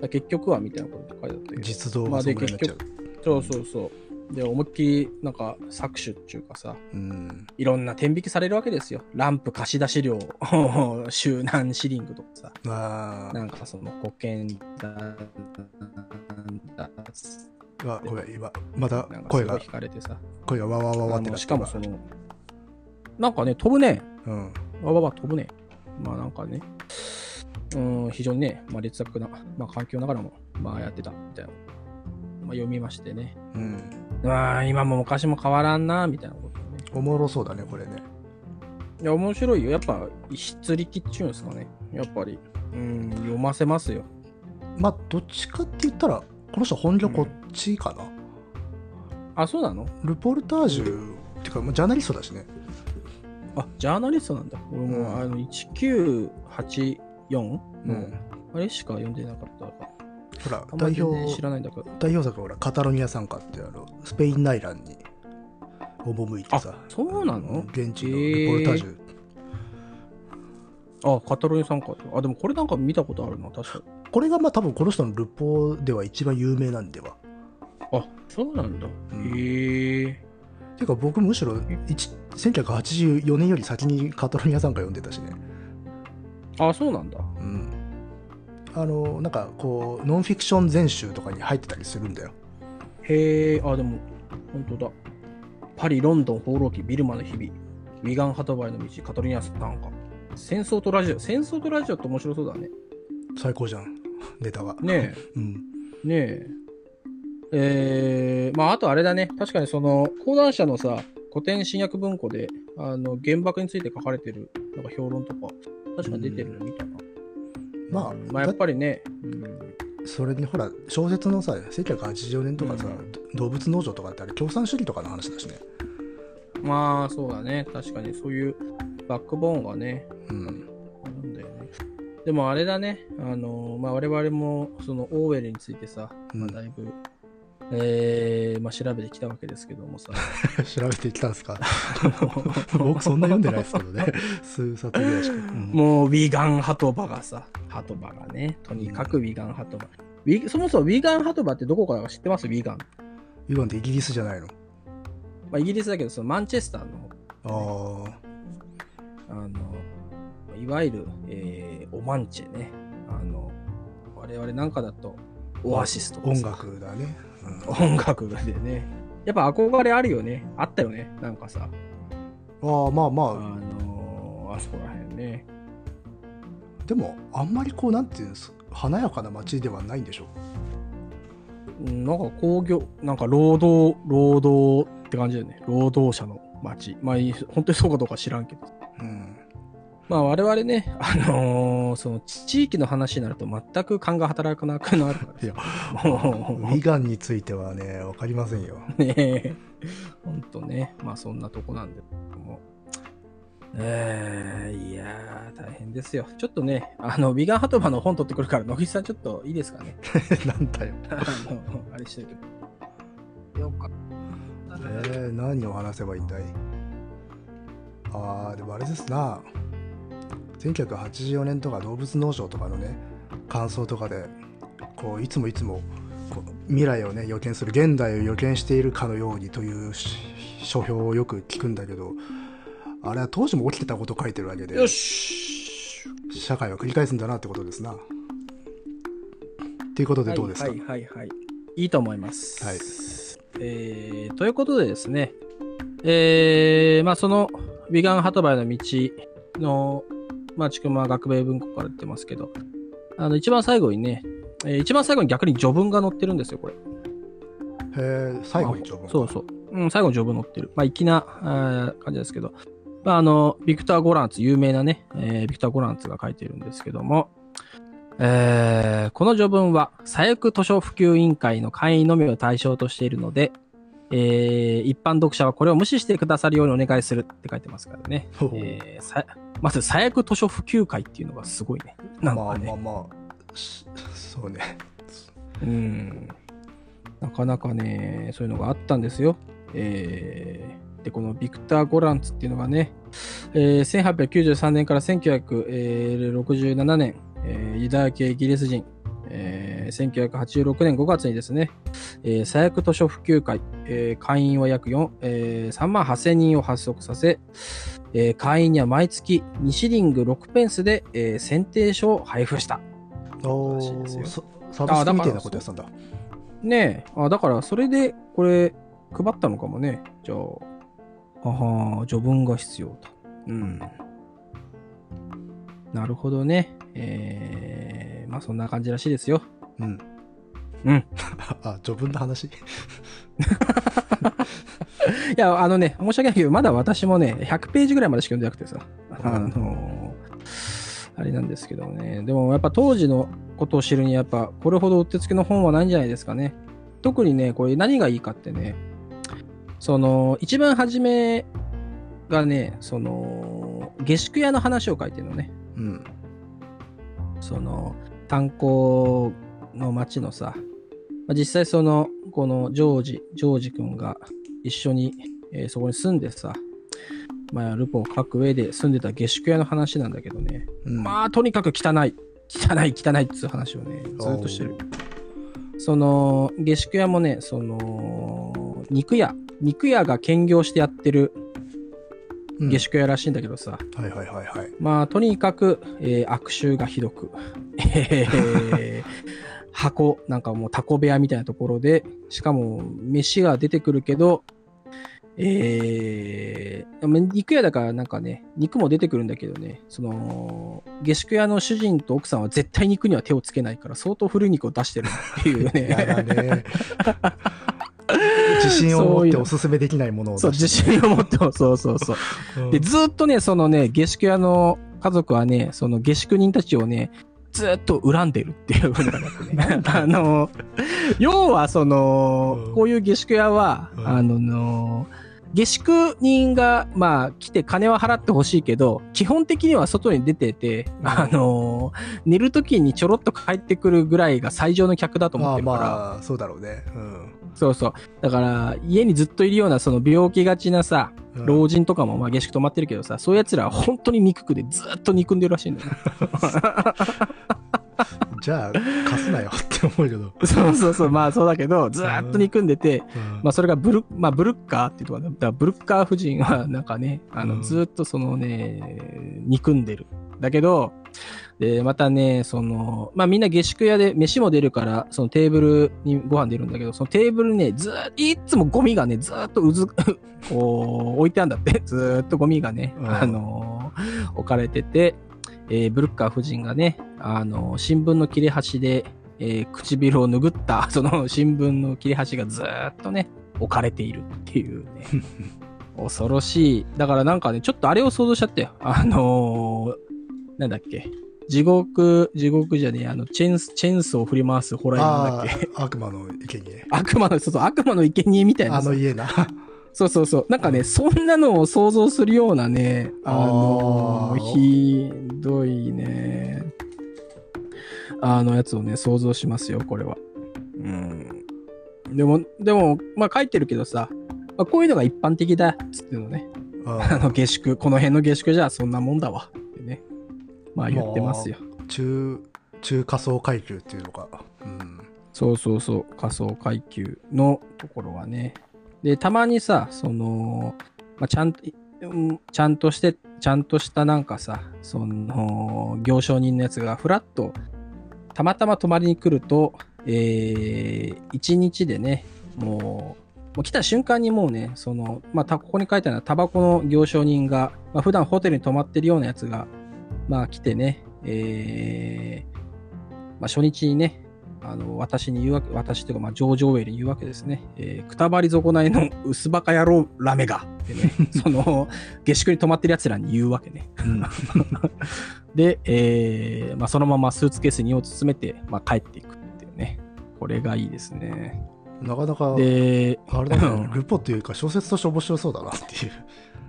結局はみたいなこと書いてあったけど。実動まあでがそんぐらいになっちゃう。そうそうそう。で、思いっきり、なんか、搾取っていうかさ、うん。いろんな天引きされるわけですよ。ランプ貸し出し料、周南シリングとかさ、あなんかその保険だ、だあ。あ、ごめん、今、また声がすごい引、かれてさ。声がわわわわってしかもその、なんかね、飛ぶね。うん。わわわ飛ぶね。まあなんかね、うん、非常にね、まあ劣悪な、まあ環境ながらも、まあやってたみたいな。まあ読みましてね。うん。まあ今も昔も変わらんな、みたいなことをね。おもろそうだね、これね。いや、面白いよ。やっぱ、筆力っていうんですかね。やっぱり、うん、読ませますよ。まあ、どっちかって言ったら、この人本業こっちかな。あ、そうなの？ルポルタージュ、っていうか、まあ、ジャーナリストだしね。あ、ジャーナリストなんだ。俺も、うんあの、1984の、うん。あれしか読んでなかったから。ほら、代り全然知表、らないんだけど。代表作はほら、カタロニア参加ってあの、スペイン内乱に赴いてさ、そうなの？現地のルポルタージュ。あ、カタロニア参加。あ、でもこれなんか見たことあるな、確かに。これがまあ多分この人のルポでは一番有名なんでは。あ、そうなんだ。うんへえ。ていうか僕むしろ一1984年より先にカタロニア参加読んでたしね。あ、そうなんだ。うん。あの、なんかこう、ノンフィクション全集とかに入ってたりするんだよ。へえ、あ、でも、本当だ。パリ、ロンドン、放浪記、ビルマの日々、ウィガン・ハトバイの道、カトリニアス参加。戦争とラジオ。戦争とラジオって面白そうだね。最高じゃん、ネタが。ね うん。え、ねえ。えー、まあ、あとあれだね。確かにその、講談社のさ、古典新訳文庫で、あの、原爆について書かれてる、なんか評論とか、確かに出てるの見たな。まあうんまあ、やっぱりね、うんそれにほら、小説のさ、1980年とかさ、うんど動物農場とかってあれ共産主義とかの話だしね。まあ、そうだね。確かにそういうバックボーンがね、うん。なんだよね。でもあれだね、あの、まあ、我々もそのオーウェルについてさ、まあ、うんだいぶ、えーまあ、調べてきたわけですけどもさ、調べてきたんですか？僕そんな読んでないですけどね。数冊ぐらいしか。うんもうウィガンハトバがさ、ハトバがね、とにかくウィガンハトバ。ウィそもそもウィガンハトバってどこか知ってます？ウィガン。ユガンってイギリスじゃないの？まあ、イギリスだけど、そのマンチェスターの、ああ。あの、いわゆる、えーオマンチェね。あの、我々なんかだと、オアシスとか音さ楽だね。音楽でね。やっぱ憧れあるよね。あったよね。なんかさ、ああ、まあまああ、のーあそこら辺ね。でも、あんまりこう、なんていうんです華やかな街ではないんでしょうんなんか工業、なんか労働、労働って感じだよね。労働者の街。まあ、い本当にそうかどうか知らんけど。うん。まあ我々ね、あのーその地域の話になると全く勘が働かなくなるから。いや、もウィガンについてはね、わかりませんよ。う ね、ほんとね、まあそんなとこなんで、もえー、いやー、大変ですよ。ちょっとね、あの、ビガンハトバの本取ってくるから、野木さんちょっといいですかね。なんだよ。あの、あれしといて。よかっえー、何を話せばいいんだい？あー、でもあれですな。1984年とか動物農場とかのね、感想とかで、こう、いつもいつも、こう未来をね、予見する、現代を予見しているかのようにというし書評をよく聞くんだけど、あれは当時も起きてたことを書いてるわけで、よし社会は繰り返すんだなってことですな。っていうことでどうですか、はいはいはいはい。いいと思います。はいえーということでですね、えー、まあその、ビガンハトバイの道の、まあ、ちくま学名文庫から出てますけど、あの、一番最後にね、えー一番最後に逆に序文が載ってるんですよ、これ。へえ、最後に序文。そうそう。うん、最後に序文載ってる。まあ、粋な、あー感じですけど。まあ、あの、ビクター・ゴランツ、有名なね、えービクター・ゴランツが書いてるんですけども、えーこの序文は、左翼図書普及委員会の会員のみを対象としているので、えー一般読者はこれを無視してくださるようにお願いするって書いてますからね。えーさまず、左翼図書普及会っていうのがすごいね。なんかね。まあまあまあ、しそうね。うん。なかなかね、そういうのがあったんですよ。えーで、このビクター・ゴランツっていうのがね、えー1893年から1967年、えーユダヤ系イギリス人、えー1986年5月にですね、えー左翼図書普及会、えー会員は約4、えー3万8000人を発足させ、えー会員には毎月2シリング6ペンスで、えー選定書を配布した。おらしいですよーそサブスクみたいなことやってたんだ。ねえ。あ、だから、それで、これ、配ったのかもね。じゃあ、はは序文が必要と。うん。なるほどね。えー、まあ、そんな感じらしいですよ。うん。うん。あ、序文の話？いや、あのね、申し訳ないけど、まだ私もね、100ページぐらいまでしか読んでなくてさ。あのーあれなんですけどね。でも、やっぱ当時のことを知るに、やっぱ、これほどうってつけの本はないんじゃないですかね。特にね、これ何がいいかってね、その、一番初めがね、その、下宿屋の話を書いてるのね。うん。その、炭鉱の町のさ、まあ、実際その、このジョージ、ジョージ君が一緒に、えーそこに住んでさ、まあ、ルポを書く上で住んでた下宿屋の話なんだけどね。うん、まあ、とにかく汚い。汚い、汚いっていう話をね、ずっとしてる。その、下宿屋もね、その、肉屋、肉屋が兼業してやってるうん下宿屋らしいんだけどさ、はいはいはいはい。まあ、とにかく、えー悪臭がひどく、えー箱、なんかもうタコ部屋みたいなところで、しかも飯が出てくるけど、えー、まあ肉屋だからなんかね、肉も出てくるんだけどね、その、下宿屋の主人と奥さんは絶対肉には手をつけないから相当古い肉を出してるっていう やだね。ね。自信を持っておすすめできないものをそう、自信を持っても、そうそうそう。うんで、ずっとね、そのね、下宿屋の家族はね、その下宿人たちをね、ずっと恨んでるっていう風になってね。あの、要はそのうん、こういう下宿屋は、うんあのの、下宿人が、まあ、来て金は払ってほしいけど、基本的には外に出てて、うんあの、寝る時にちょろっと帰ってくるぐらいが最上の客だと思まあってるから、まあ、そうだろうね。うんそうそう。だから、家にずっといるような、その病気がちなさ、うん。老人とかもまあ下宿泊まってるけどさ、そういう奴らは本当に憎くでずっと憎んでるらしいんだよね。じゃあ、貸すなよって思うけど。そうそうそう、まあそうだけど、ずっと憎んでて、うんまあそれがブル,、まあ、ブルッカーっていうところだだブルッカー夫人はなんかね、あの、うんずっとそのね、憎んでる。だけど、で、またね、その、まあみんな下宿屋で飯も出るから、そのテーブルにご飯出るんだけど、そのテーブルにね、ずーいっつもゴミがね、ずーっとうず、こう、置いてあるんだって。ずーっとゴミがね、うんあのー置かれてて、えーブルッカー夫人がね、あのー新聞の切れ端で、えー唇を拭った、その新聞の切れ端がずーっとね、置かれているっていうね。恐ろしい。だからなんかね、ちょっとあれを想像しちゃったよ。あのーなんだっけ。地獄、地獄じゃねえ、あの、チェーンス、チェーンソーを振り回すホラーなんだあっけ？あ、悪魔の生贄悪魔の、そうそう、悪魔の生贄みたいなさあの家な。そうそうそう。なんかね、そんなのを想像するようなね、あのあーひどいね、あのやつをね、想像しますよ、これは。うん。でも、でも、まあ書いてるけどさ、まあ、こういうのが一般的だ、つってのね。あの下宿、この辺の下宿じゃそんなもんだわ。まあ言ってますよ。中、中仮想階級っていうのか。うん。そうそうそう、仮想階級のところはね。で、たまにさ、その、まあ、ちゃんと、うんちゃんとして、ちゃんとしたなんかさ、その、行商人のやつがフラッと、たまたま泊まりに来ると、えー、一日でね、もう、もう来た瞬間にもうね、その、まあ、たここに書いてあるのは、タバコの行商人が、まあ、普段ホテルに泊まってるようなやつが、まあ、来てね、えー、まあ、初日にね、あの、私に言うわけ、私というか、まあ、ジョージ・オーウェルに言うわけですね。えー、くたばり損ないの薄バカ野郎ラメが、ってね、その、下宿に泊まってる奴らに言うわけね。うん で、えーまあ、そのままスーツケースに荷を包めて、まあ、帰っていくっていうね。これがいいですね。なかなか、で、あれだね、ルポっていうか小説として面白そうだなっていう。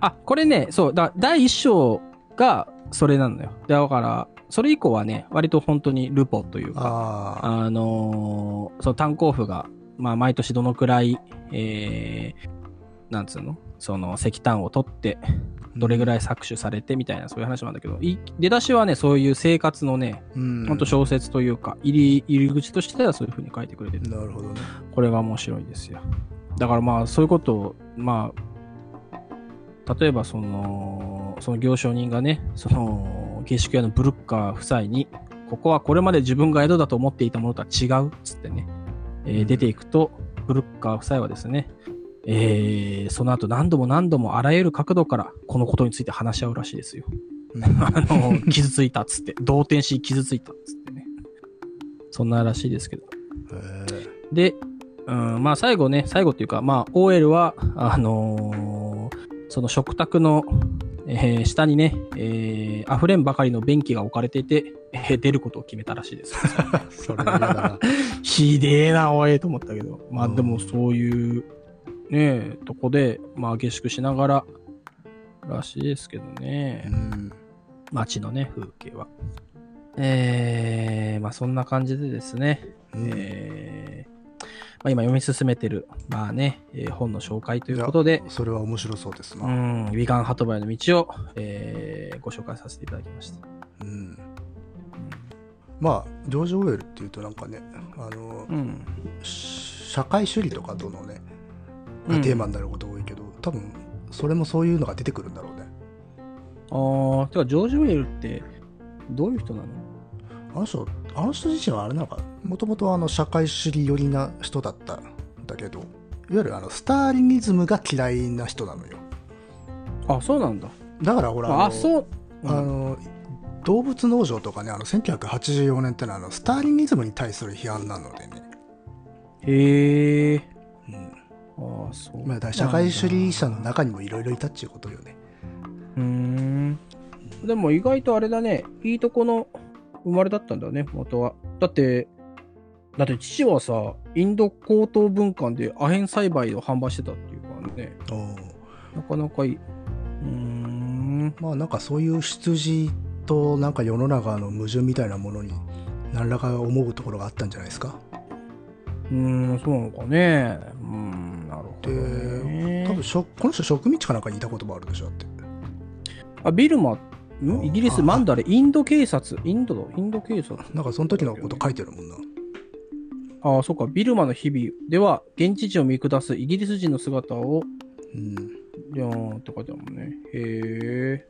あ、これね、そう、だ第一章がそれなのよ。だから、それ以降はね、割と本当にルポというか、ああ、あのーその炭鉱夫が、まあ、毎年どのくらい、えー、なんつうの？その石炭を取って、どれぐらい搾取されてみたいな、そういう話なんだけど、い出だしはね、そういう生活のね、うん。ほんと小説というか、入り、入り口としてはそういう風に書いてくれてて、なるほどね。これが面白いですよ。だからまあ、そういうことを、まあ、例えばその、その行商人がね、その、下宿屋のブルッカー夫妻に、ここはこれまで自分が江戸だと思っていたものとは違うっつってね、えーうん出ていくと、ブルッカー夫妻はですね、えーその後何度も何度もあらゆる角度からこのことについて話し合うらしいですよ。うん あの、傷ついたっつって、動転し傷ついたっつってね。そんならしいですけど。で、うん、まあ最後ね、最後っていうか、まあ OL は、あのーその食卓の、えー下にね、えー溢れんばかりの便器が置かれていて、えー出ることを決めたらしいです。それは。ひでえな、おい、と思ったけど。まあうんでもそういう、ねとこで、まあ下宿しながら、らしいですけどね。うん。街のね、風景は。えー、まあそんな感じでですね、うんえーまあ、今読み進めてる、まあね、えー本の紹介ということで、それは面白そうですうな。ん、ウィガン・ハトバイの道を、えーご紹介させていただきました。うん。まあ、ジョージ・オーウェルっていうとなんかね、あの、うん。社会主義とかとのね、うんがテーマになること多いけど、多分、それもそういうのが出てくるんだろうね。あー、てか、ジョージ・ウェルって、どういう人なの？あの人、あの人自身はあれなんか、もともとあの社会主義寄りな人だったんだけど、いわゆるあのスターリニズムが嫌いな人なのよ。あ、そうなんだ。だからほら、あ、のそう。あの動物農場とかね、あの1984年ってのはあのスターリニズムに対する批判なのでね。へえ。うんああ、そう。まあ、社会主義者の中にもいろいろいたっちゅうことよね。うーん。でも意外とあれだね、いいとこの生まれだったんだね、元は。だって、だって父はさ、インド高等文館でアヘン栽培を販売してたっていうからね、なかなかいい。うーん。まあなんかそういう出自となんか世の中の矛盾みたいなものに何らか思うところがあったんじゃないですか？うーん、そうなのかね。うーん、なるほど、で、ね。多分しょこの人植民地かなんかにいたこともあるでしょだって。あ、ビルマ、んあイギリス、あマンダレ、インド警察、インドだ、インド警察。なんかその時のこと書いてるもんな。ああ、そうか、ビルマの日々では、現地人を見下すイギリス人の姿を、うん。いやーって書いてあるもんね。へえ。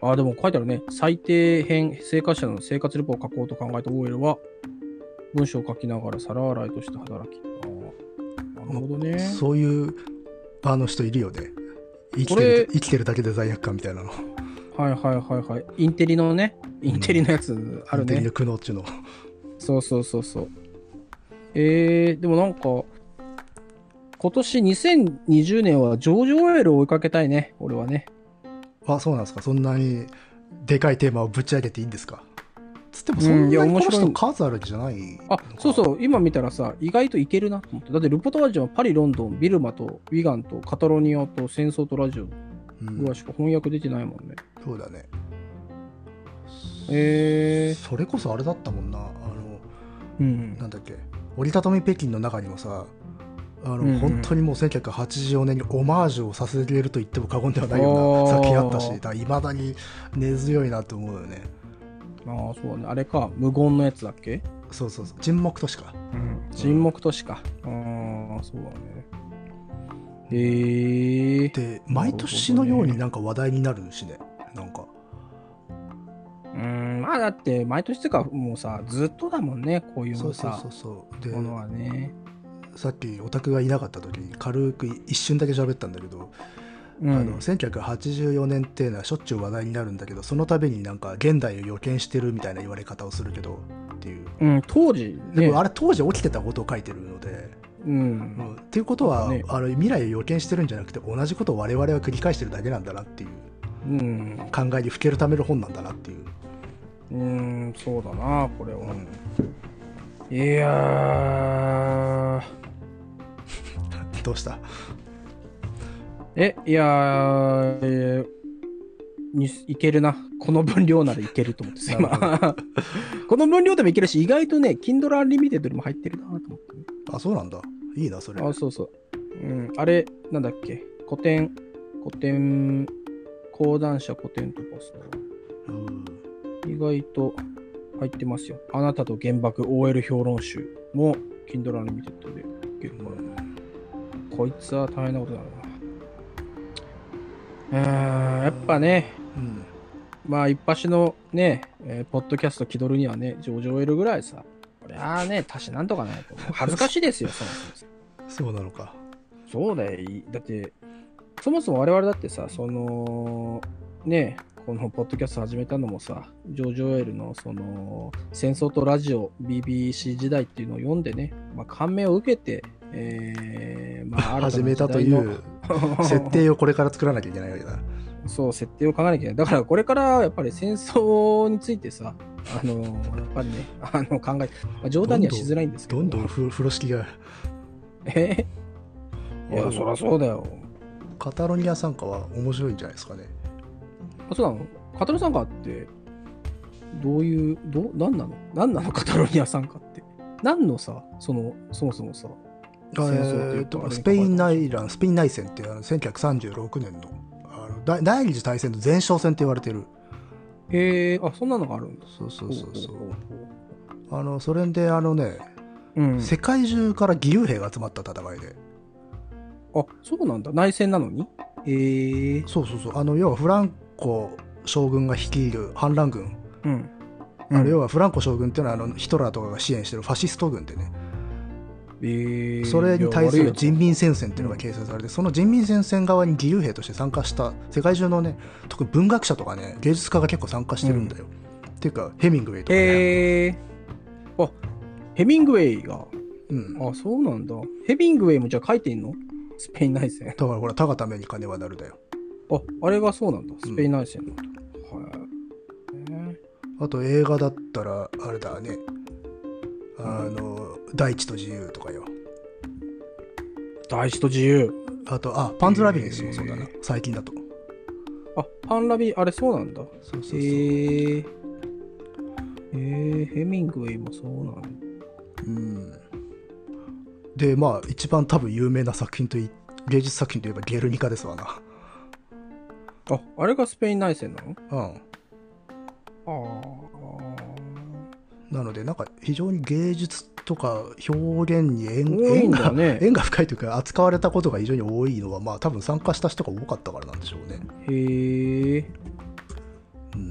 ああ、でも書いてあるね。最低編生活者の生活レポを書こうと考えたオーエルは、文章を書きながら皿洗いとして働き。あーなるほどね。そういうあの人いるよね。生きてる生きてるだけで罪悪感みたいなの。はいはいはいはい。インテリのね、インテリのやつあるね。インテリの苦悩っちゅうの。そうそうそうそう。えー、でもなんか、今年2020年はジョージ・オーエルを追いかけたいね、俺はね。あ、そうなんですか。そんなにでかいテーマをぶち上げていいんですか？つってもうんそんないにこのや面白い人数あるんじゃないあ、そうそう、今見たらさ、意外といけるなと思って。だって、ルポタージュはパリ、ロンドン、ビルマと、ウィガンと、カタロニアと、戦争とラジオう。ぐらいしか翻訳出てないもんね。そうだね。えそれこそあれだったもんな。あの、ー、うん。なんだっけ。折りたたみ北京の中にもさ、あの、うんうん本当にもう1984年にオマージュをさせれると言っても過言ではないような作品あったし、だから未だに根強いなと思うよね。ああ、そうだね。あれか、無言のやつだっけ？そうそうそう。沈黙としか。うん。沈黙都市か。ああ、そうだね。へえー。で、毎年のようになんか話題になるしね。なんか。うーん、まあだって、毎年っていうか、もうさ、ずっとだもんね、こういうそうそうのさそう、そう。で、ものはね。さっきオタクがいなかった時に軽く一瞬だけ喋ったんだけど、うんあの1984年っていうのはしょっちゅう話題になるんだけどその度になんか現代を予見してるみたいな言われ方をするけどっていううん、当時、ね、でもあれ当時起きてたことを書いてるので、ううん。ん、っていうことは、ね。あの未来を予見してるんじゃなくて同じことを我々は繰り返してるだけなんだなっていううん、考えにふけるための本なんだなっていう、うん、そうだな、これは。うん。いやー、どうした？え、いやにいけるな。この分量ならいけると思ってさ、今。この分量でもいけるし、意外とね、Kindle Unlimited にも入ってるなと思ってね、あそうなんだいいなそれあ、そうそう。うん、あれ、なんだっけ、古典、古典、講談社古典とかさ、うん意外と入ってますよ。あなたと原爆 OL 評論集も Kindle Unlimited でいけるから。こいつは大変なことにな。うーん、やっぱね、うんまあ一発のね、えーポッドキャスト気取るにはね、上場得るぐらいさ、これはね、足しなんとかないと。恥ずかしいですよ、そもそも。そうなのかそうだよ。いだって、そもそも我々だってさ、その、ね、このポッドキャスト始めたのもさ、ジョージ・オエルのその、戦争とラジオ、BBC 時代っていうのを読んでね、まあ、感銘を受けて、えー、まあ、始めたという設定をこれから作らなきゃいけないわけだそう、設定を考えなきゃいけない。だからこれからやっぱり戦争についてさ、あの、やっぱりね、あの考え、まあ、冗談にはしづらいんですけど。どんどんふ風呂敷がえ？いや、そりゃそうだよ。カタロニア参加は面白いんじゃないですかねあ、そうなの？カタロ参加って、どういう、どう、なんなの？なんなの？カタロニア参加って。何のさ、その、そもそもさ、戦争っていうとえースペイン内乱スペイン内戦ってあの1936年の第第二次大戦の前哨戦って言われてる。へえあ、そんなのがあるんだ。そうそうそうそう。あのそれであのね、ううん。世界中から義勇兵が集まった戦いで。あ、そうなんだ。内戦なのに？へえそうそうそう。あの要はフランコ将軍が率いる反乱軍、うん。あの要はフランコ将軍っていうのはあのヒトラーとかが支援してるファシスト軍でね。えーそれに対する人い民戦線っていうのが形成されて、その人民戦線側に義勇兵として参加した世界中のね特に文学者とかね芸術家が結構参加してるんだよ、っていうかヘミングウェイとかね、えー、あ、ヘミングウェイが。うん、あ、そうなんだ。ヘミングウェイもじゃあ書いてんの？スペイン内戦。だからほら、たがために金はなるだよ。あ、あれがそうなんだ。スペイン内戦なんだ。はい。えあと映画だったら、あれだね、あの、大地と自由とかよ。ー大地と自由。あと、あ、パンズラビリンスもそうだな、最近だと。あ、パンラビ、あれそうなんだ。そうそうそう。へえー。えー、ヘミングウェイもそうなんだ。うん。で、まあ、一番多分有名な作品とい、芸術作品といえばゲルニカですわな。あ、あれがスペイン内戦なの？うん。ああ。なので、なんか非常に芸術とか表現に縁が、んだね。縁が深いというか、扱われたことが非常に多いのは、まあ、多分参加した人が多かったからなんでしょうね。へえ。うん。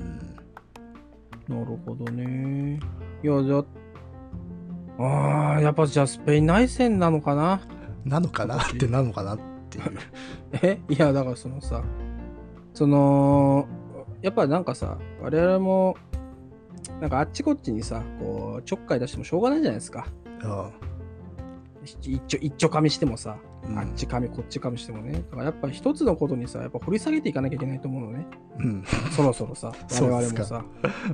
なるほどね。いや、じゃあ、ああ、やっぱじゃあスペイン内戦なのかな？なのかなってなのかなっていう。え？いや、だからそのさ、その、やっぱなんかさ、我々も、なんかあっちこっちにさ、こう、ちょっかい出してもしょうがないじゃないですか。あ一丁、一丁噛みしてもさ、うんあっち噛み、こっち噛みしてもね。だからやっぱ一つのことにさ、やっぱ掘り下げていかなきゃいけないと思うのね。うん。そろそろさ、我々もさ。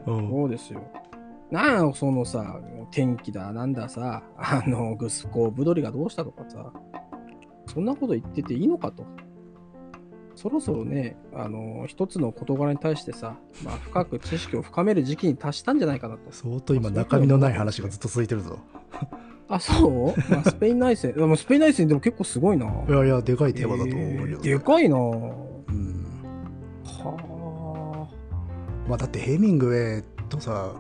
うんそうですよ。なんそのさ、天気だ、なんださ、あの、グスコ、ブドリがどうしたとかさ、そんなこと言ってていいのかと。そろそろね、あの、一つの事柄に対してさ、まあ、深く知識を深める時期に達したんじゃないかなと。相当今中身のない話がずっと続いてるぞ。あ、そう、まあ、スペイン内戦、でもスペイン内戦でも結構すごいな。いやいや、でかいテーマだと思うよ、えーでかいなはうん。あ。まあだってヘミングウェイとさ、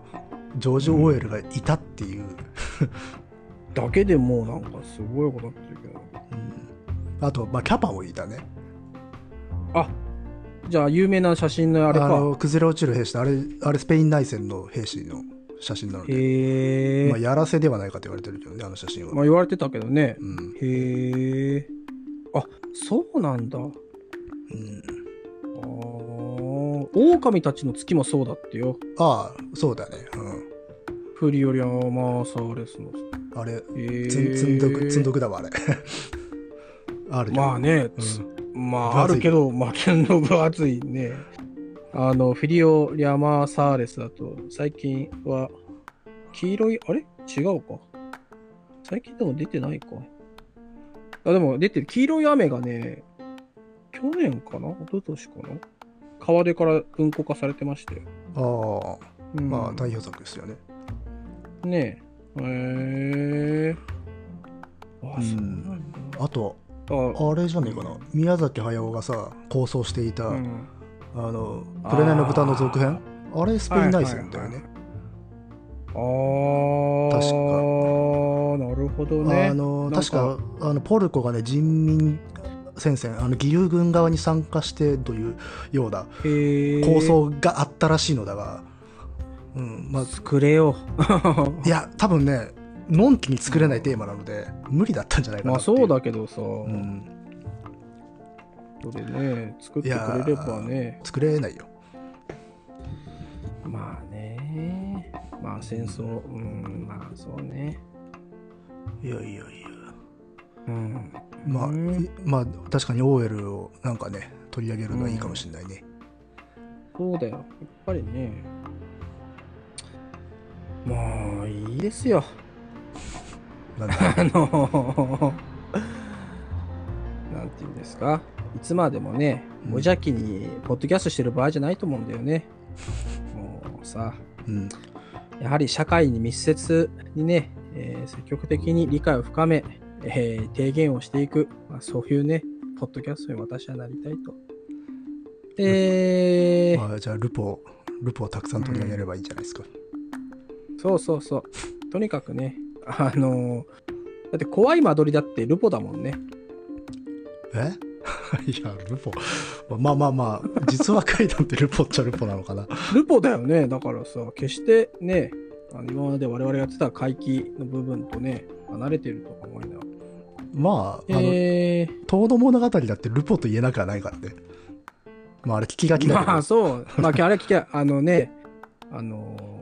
ジョージ・オーエルがいたっていう。だけでもうなんかすごいことになってるけど。うんあと、まあキャパもいたね。あ、じゃあ有名な写真のあれか。あの、崩れ落ちる兵士あれ、あれスペイン内戦の兵士の写真なので。まあ、やらせではないかと言われてるけどね、あの写真は。まあ言われてたけどね。うん。へえ。あ、そうなんだ。あうん。あ。狼たちの月もそうだってよ。ああ、そうだね。フリオリアマーサーレスの。うん。あれ、へえ。つんどく、積んどくだわ、あれ。あるよまあね、うんつまああるけど、まあ、剣の分厚いね。あの、フィリオ・リャマーサーレスだと、最近は、黄色い、あれ？違うか。最近でも出てないか。あ、でも出てる。黄色い雨がね、去年かな？一昨年かな？川出から文庫化されてましたよ。ああ、うんまあ代表作ですよね。ねえ。へえ。あ、うんそうなんだ。あと、あ、あれじゃねえかな。宮崎駿がさ、構想していた、うん。あの、紅の豚の続編？あれ、スペインナイスだよね。あー。確か。なるほどね。あの、確か、あの、ポルコがね、人民戦線、あの、義勇軍側に参加してというような構想があったらしいのだが、うん、まあ、作れよ。いや、多分ね、のんきに作れないテーマなので、無理だったんじゃないかなまあそうだけどさ、うん、それね、作ってくれればね。作れないよ。まあね。まあ戦争、うん、まあそうね。いやいやいや。うん。まあ、うんいまあ、確かに OL をなんかね、取り上げるのはいいかもしれないね。そうだよ。やっぱりね。もういいですよ。あの、なんていうんですか？いつまでもね、うん無邪気にポッドキャストしてる場合じゃないと思うんだよね。もうさ、うん。やはり社会に密接にね、えー積極的に理解を深め、えー提言をしていく、まあ、そういうね、ポッドキャストに私はなりたいと。で、まあ、じゃあ、ルポ、ルポをたくさん取り上げればいいんじゃないですか。そうそうそう。とにかくね、あのだって怖い間取りだってルポだもんね。え？いや、ルポ。まあまあまあ、実話怪談ってルポっちゃルポなのかな。ルポだよね。だからさ、決してね、あの今まで我々がやってた回帰の部分とね、離れてるとか思いながら。まあ、あの、えー、遠野物語だってルポと言えなくはないからね。まあ、あれ聞き書きだけど。まあそう、まあ、あれ聞きゃ、あのね、あのー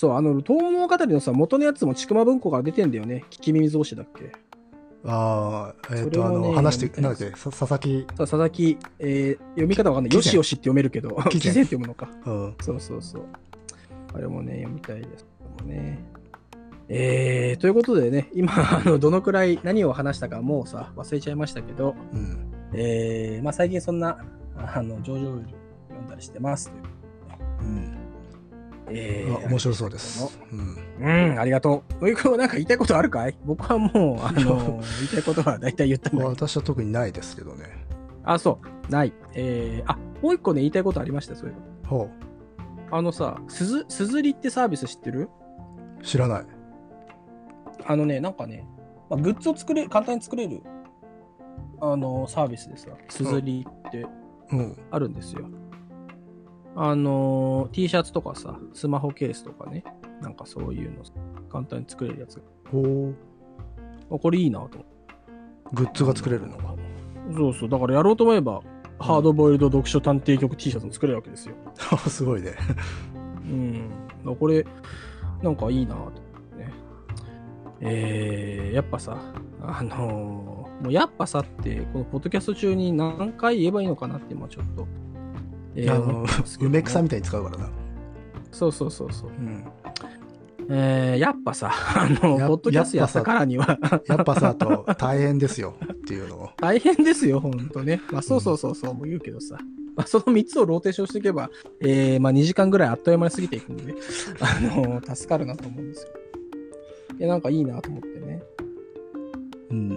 そう、あの、東物語のさ、元のやつもちくま文庫から出てんだよね。聞き耳増しだっけ。ああ、えっ、と、あそれもねの、話して、なんだっ読け、さ佐々木、さ佐々木、えー読み方わかんない。よしよしって読めるけど、貴前貴前って読むのか。うん。そうそうそう。あれもね、読みたいですけどもね。えー、ということでね、今、あの、どのくらい何を話したかもうさ、忘れちゃいましたけど、うん。えー、まあ最近そんな、あの、ジョージ・オーウェル読んだりしてます。うん。えー、あ面白そうです。うん。うん、ありがとう。おいくんはなんか言いたいことあるかい？僕はもう、あの、言いたいことは大体言ったんだけど。私は特にないですけどね。あ、そう。ない。えー、あ、もう一個ね、言いたいことありました、そういうの。ほあのさ、すず、すずりってサービス知ってる？う。知らない。あのね、なんかね、まあ、グッズを作れる、簡単に作れる、あの、サービスでさ、すずりってうん。あるんですよ。あの、T シャツとかさ、スマホケースとかね、なんかそういうの、簡単に作れるやつが。ほあこれいいなと。グッズが作れるのか。そうそう、だからやろうと思えば、ハードボイルド読書探偵局 T シャツも作れるわけですよ。すごいね。うん。これ、なんかいいなとね。えー、やっぱさ、あのーもうやっぱさって、このポッドキャスト中に何回言えばいいのかなって今ちょっと、えー梅草みたいに使うからな。そうそうそうそう。うん。えー、やっぱさ、あの、やポッドキャストやったからには、やっぱさ、と大変ですよっていうのを。大変ですよ、ほんとね。まあ、そうそうそうそう、もう言うけどさ。まあ、その3つをローテーションしていけば、えー、まあ、2時間ぐらいあっという間に過ぎていくんで、あの助かるなと思うんですよ。いや、なんかいいなと思ってね。うん。の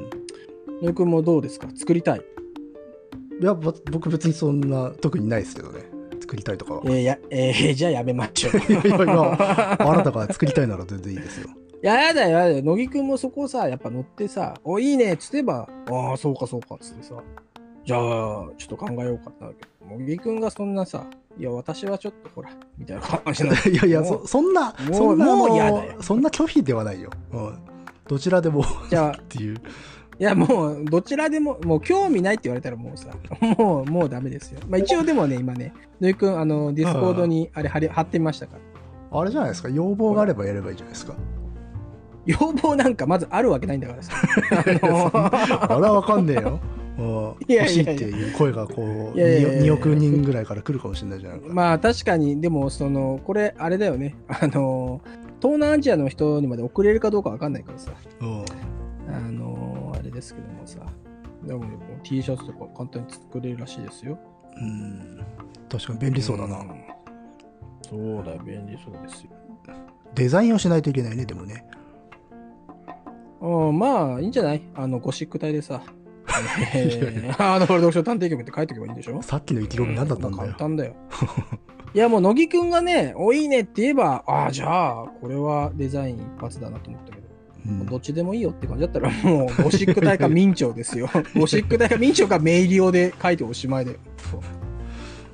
りくんもどうですか？作りたい。いや、ぼ僕別にそんな、特にないですけどね。作りたいとかは。えー、や、えー、じゃあやめましょう。いやいやあなたが作りたいなら全然いいですよ。いや、やだよ、やだよ。乃木くんもそこをさ、やっぱ乗ってさ、お、いいねっつってば、ああ、そうかそうかっつってさ、じゃあ、ちょっと考えようかな。茂木くんがそんなさ、いや、私はちょっっとほら、みたいな感じなの いやいや、そそんな、もうそんな、もうあの嫌だよそんな拒否ではないよ。うん。どちらでもじゃあ、っていう。いや、もう、どちらでも、もう興味ないって言われたらもうさ、もう、もうダメですよ。まあ一応でもね、今ね、ぬいくん、あの、ディスコードにあれ貼り貼ってみましたから。あれじゃないですか、要望があればやればいいじゃないですか。要望なんかまずあるわけないんだからさ。あのあれはわかんねえよ。欲しいっていう声がこういやいやいやいや 2, 億人ぐらいから来るかもしれないじゃないか。まあ確かに、でも、その、これ、あれだよね。あの、東南アジアの人にまで送れるかどうかわかんないからさ。ですけどもさ。でも、もう T シャツとか簡単に作れるらしいですよ。うん。確かに便利そうだな。んそうだよ、便利そうですよ。デザインをしないといけないね、でもね。うん、まあ、いいんじゃない？あの、ゴシック体でさ。えー、あの、これ読書探偵局って書いとけばいいんでしょ？さっきの意気込み何だったんだよ。簡単だよ。いや、もう、乃木くんがね、お、いいねって言えば、ああ、じゃあ、これはデザイン一発だなと思ったけど、うんどっちでもいいよって感じだったら、もう、ゴシック体か明朝ですよ。ゴシック体か明朝かメイリオで書いておしまいだよ。そう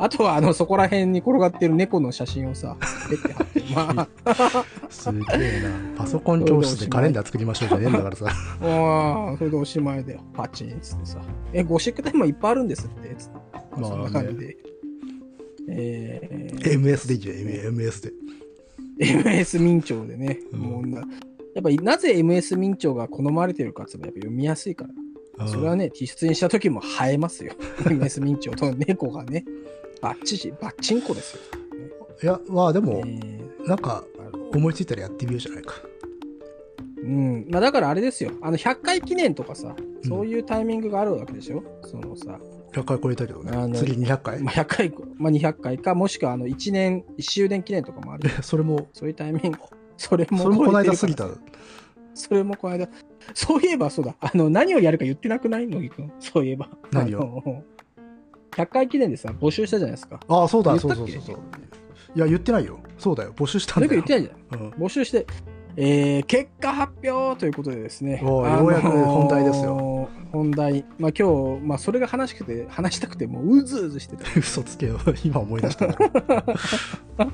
あとは、あの、そこら辺に転がってる猫の写真をさ、ペッて貼って、まあ、すげえな。パソコン教室でカレンダー作りましょうじゃねえんだからさ。ああ、それでおしまいだよ。パチンっつってさ。え、ゴシックタイいっぱいあるんですって？つって。まあそんな感じで。えー、MS でいいじゃん、MS で。MS 明朝でね。うんもうなやっぱりなぜ MS 明朝が好まれてるかってやっぱ読みやすいから。それはね、ツにした時も映えますよ。MS 明朝と猫がね。バッチシ、バッチンコですよ。いや、まあでえも、ーなんか、思いついたらやってみようじゃないか。うん。まあだからあれですよ。あの、100回記念とかさ、うんそういうタイミングがあるわけでしょ、そのさ、100回超えたけどね。次200回まあ、100回、まあ、200回か、もしくはあの1年、1周年記念とかもある。えそれも、そういうタイミング。それもこの間過ぎた。それもこの間。そういえばそうだ。あの、何をやるか言ってなくない？乃木くん。そういえば。何を？あの ?100 回記念でさ、募集したじゃないですか。ああ、そうだ、そうそうそうそう。いや、言ってないよ。そうだよ。募集したん乃だよ。木言ってないじゃん。うん募集して、えー、結果発表ということでですね。ようやく本題ですよ。本題。まあ今日、まあそれが話したくて、話したくて、もううずうずしてた。嘘つけよ。今思い出したな。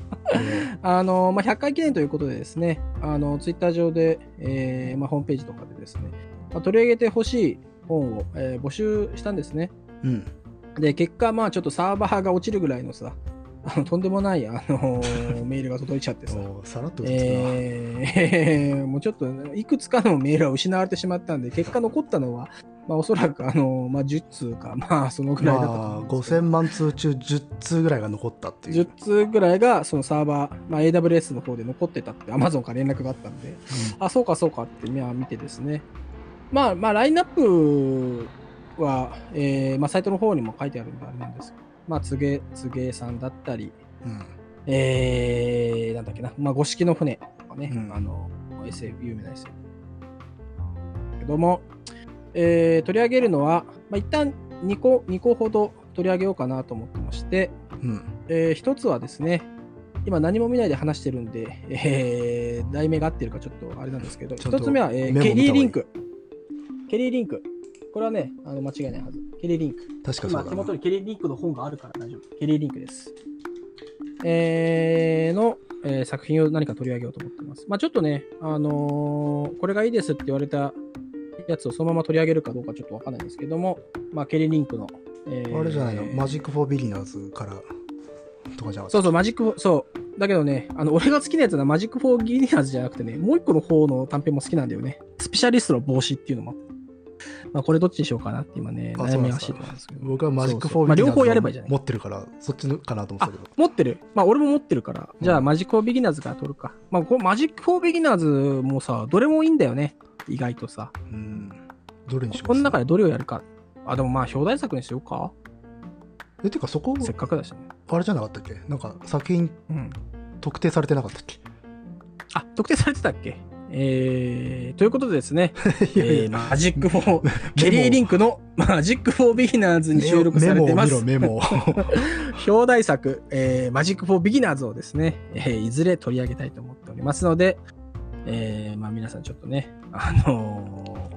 あの、まあ、100回記念ということでですね、あの、ツイッター上で、えーまあ、ホームページとかでですね、まあ、取り上げてほしい本を、えー募集したんですね。うん。で、結果、まあ、ちょっとサーバーが落ちるぐらいのさ、あのとんでもない、あのーメールが届いちゃってさ、さらっと。えー もうちょっと、いくつかのメールは失われてしまったんで、結果残ったのは、まあ、おそらく、あのーまあ、10通か、まあ、そのぐらいだったとまあ、思うんですけど5000万通中10通ぐらいが残ったっていう。10通ぐらいがそのサーバー、まあ、AWS の方で残ってたって Amazon から連絡があったんで、あ、そうかそうかってまあ見てですね。まあまあラインナップは、えーまあ、サイトの方にも書いてあるんであれなんですけど、まあ、つげ、つげさんだったり、うん。えー、なんだっけな、まあ、五色の船とかね、うんあの、SF、有名な SF。けども、えー取り上げるのは、まあ、一旦2個、2個ほど取り上げようかなと思ってまして、うん。えー一つはですね、今何も見ないで話してるんで、えー題名が合ってるかちょっとあれなんですけど、一つ目は、えーケリーリンク。ケリーリンク。これはね、あの間違いないはず。ケリーリンク。確かそうだ手元。にケリーリンクの本があるから大丈夫。ケリーリンクです。えーの、えー作品を何か取り上げようと思ってます。まあちょっとね、あのーこれがいいですって言われたやつをそのまま取り上げるかどうかちょっとわかんないんですけども、まあケリーリンクの、えーあれじゃないの、マジック・フォー・ビギナーズからとかじゃそうそう、マジックそう。だけどね、あの、俺が好きなやつはマジック・フォー・ビギナーズじゃなくてね、もう一個の方の短編も好きなんだよね。スペシャリストの帽子っていうのもあって。まあ、これどっちにしようかなって今ね、あ悩みがしいそうなんでと思うんですけど。僕はマジック・フォー・ビギナーズ方やればいいじゃない持ってるから、そっちのかなと思ってたけど。持ってるまあ、俺も持ってるから。じゃあ、うんマジック・フォー・ビギナーズから取るか。まあ、こうマジック・フォー・ビギナーズもさ、どれもいいんだよね。意外とさ。うん。どれにしますこの中でどれをやるか。あ、でもまあ、表題作にしようか。え、てかそこ、せっかくだしね。あれじゃなかったっけ？なんか作品うん。特定されてなかったっけ？あ、特定されてたっけ？えー、ということでですね、いやいやえーマジック・フォー、ケリー・リンクのマジック・フォー・ビギナーズに収録されてます。メモ。表題作、えーマジック・フォー・ビギナーズをですね、えーいずれ取り上げたいと思っておりますので、えーまあ、皆さんちょっとね、あのー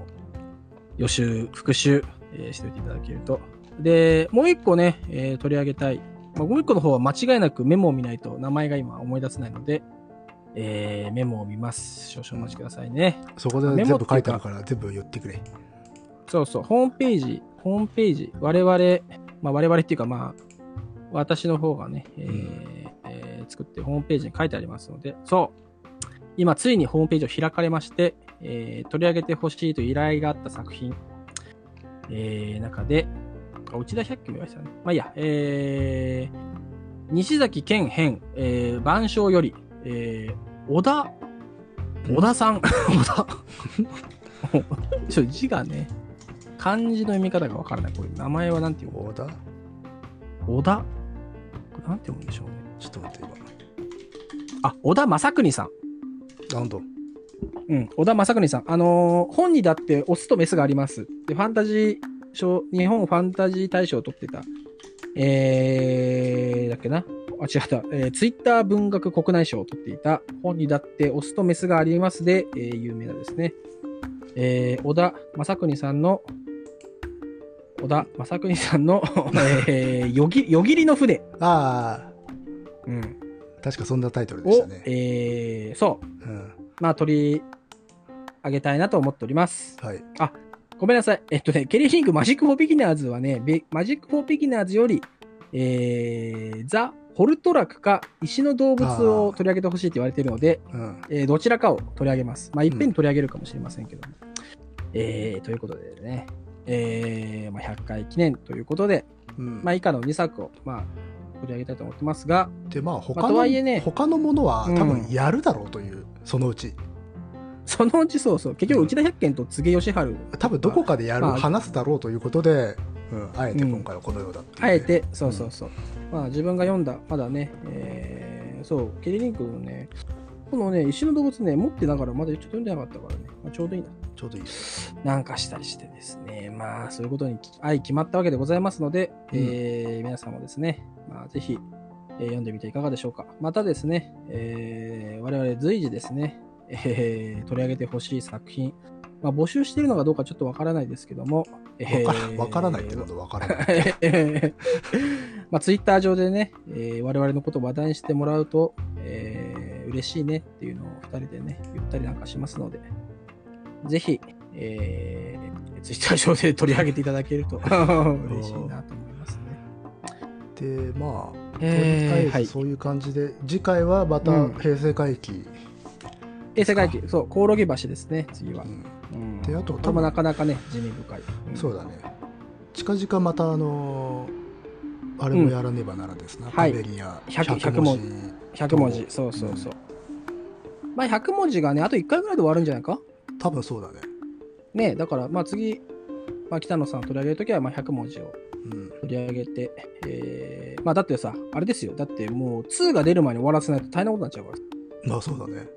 予習、復習、えーしておいていただけるとで、もう一個ね、えー取り上げたい。まあ、もう一個の方は間違いなくメモを見ないと名前が今思い出せないので、えーメモを見ます。少々お待ちくださいね。そこで全部書いてあるから全部言ってくれ。そうそう、ホームページ、ホームページ、我々、まあ我々っていうかまあ、私の方がね、えーえー作ってるホームページに書いてありますので、そう、今ついにホームページを開かれまして、えー取り上げてほしいと依頼があった作品、えー中で、あ内田百景も言われてたね。まあいいや、えー、西崎健編、えー、万象より、えー、小田、小田さん、小田。ちょ字がね、漢字の読み方がわからない。これ、名前はなんていうの小田小田？これなんて読むんでしょうね。ちょっと待って、今。あ、小田正邦さん。あ、ほんと。うん、小田正邦さん。あのー本にだってオスとメスがあります。で、ファンタジー賞、日本ファンタジー大賞を取ってた、えー、だっけな？あ、違った。えー、ツイッター文学国内賞を取っていた、本にだってオスとメスがありますで、えー、有名なですね。えー、小田正邦さんの、小田正邦さんの、えー、よぎ、よぎりの船。あうん。あ、確かそんなタイトルでしをた、ね。えー、そう。うん。まあ、取り上げたいなと思っております。はい。ごめんなさい。えっとね、ケリーリンクマジック・フォー・ビギナーズはね、べマジック・フォー・ビギナーズより、えー、ザ・ホルトラクか石の動物を取り上げてほしいと言われているので、うん。えーどちらかを取り上げます。まあ、いっぺんに取り上げるかもしれませんけども。えー、ということでね、えー、まあ、100回記念ということで、うん。まあ、以下の2作を、まあ、取り上げたいと思ってますが、で、まあ、他まあとの、はいえね他のものは多分うんやるだろうという、そのうち。そのうちそうそう、結局内田百軒と柘義治多分どこかでやる、まあ話すだろうということで、うん、あえて今回はこのようだってね。あえて、そうそうそう。まあ自分が読んだ、まだね、えー、そう、ケリリンクのね、このね、石の動物ね、持ってながらまだちょっと読んでなかったからね、まあ、ちょうどいいな。ちょうどいいです。なんかしたりしてですね、まあそういうことに愛決まったわけでございますので、うんえー皆さんもですね、まあぜひ、えー読んでみていかがでしょうか。またですね、えー我々随時ですね、えー取り上げてほしい作品、まあ、募集しているのかどうかちょっとわからないですけども、えわからーわからないってことわからない。まあ、ツイッター上でね、えー我々のことを話題にしてもらうと、えー嬉しいねっていうのを二人でね、言ったりなんかしますので、ぜひ、えー、ツイッター上で取り上げていただけると 嬉しいなと思いますね。で、まあ、とりあえそういう感じで、次回はまたうん平成回帰。衛星回帰、そう、コオロギ橋ですね、次はう。んうん、であとこれもなかなかね、地味深い。うんそうだね。近々またあのーあれもやらねばならですな。はいパベリア100 100文字。100文字、そうそうそう。まあ、100文字がね、あと1回ぐらいで終わるんじゃないか？多分そうだね。ねだから、まあ次、まあ、北野さん取り上げるときは、まあ100文字をうん。取り上げて、えー、まあだってさ、あれですよ。だってもう2が出る前に終わらせないと大変なことになっちゃうから。まあそうだね。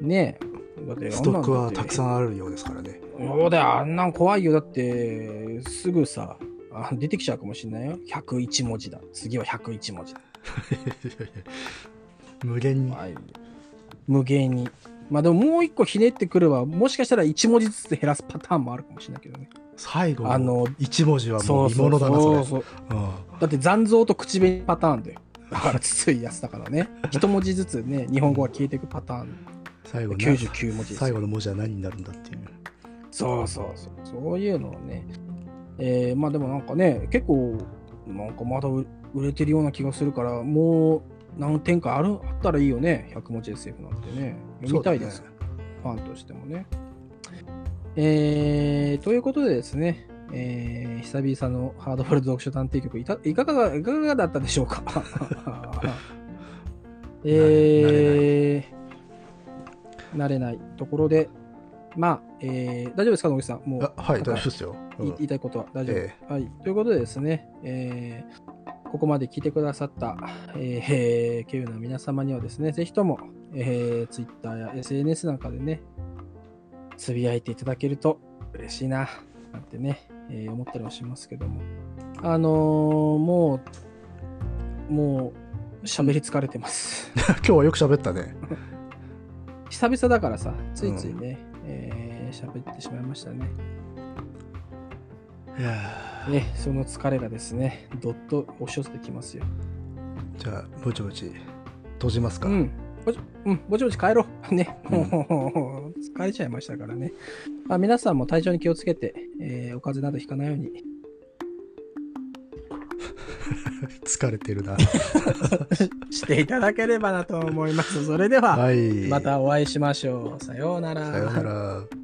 ねえ。だってストックはたくんさんあるようですからね。そうだよ、あんなん怖いよ。だって、すぐさ、あ出てきちゃうかもしれないよ。101文字だ。次は101文字だ。無限に。怖い無限に。まあでももう一個ひねってくれば、もしかしたら1文字ずつ減らすパターンもあるかもしれないけどね。最後あのの一文字はもそうう見物だな、それ。そうそう。うんだって残像と口紅パターンだよ。だから筒井康だからね。一文字ずつね、日本語が消えていくパターン。最後な99文字最後の文字は何になるんだっていう。そうそうそう。そういうのをね。えー、まあでもなんかね、結構、なんかまだ売売れてるような気がするから、もう何点かあるあったらいいよね。100文字 SF なんてね。読みたいです。ねファンとしてもね。えー、ということでですね、えー、久々のハードボールド読書探偵局いたいかががいかがだったでしょうか？えー、慣れないところで、まあ、えー、大丈夫ですか、野口さん？もう、あはい、大丈夫ですよ。うん言いたいことは大丈夫、えはい。ということでですね、えーここまで聞いてくださった、えー、経由の皆様にはですね、ぜひとも、えー、Twitter や SNS なんかでね、つぶやいていただけると嬉しいな、なんてね、えー思ったりもしますけども。あのーもう、もう、喋り疲れてます。今日はよく喋ったね。久々だからさ、ついついね、えー喋ってしまいましたね。いやえ、その疲れがですね、どっと押し寄せてきますよ。じゃあぼちぼち閉じますか、うん。ぼち、うん、ぼちぼち帰ろう。ね。うんもう、疲れちゃいましたからね。まあ、皆さんも体調に気をつけて、えーお風邪などひかないように。疲れてるな していただければなと思います。それでは、はいまたお会いしましょう。さようなら。さようなら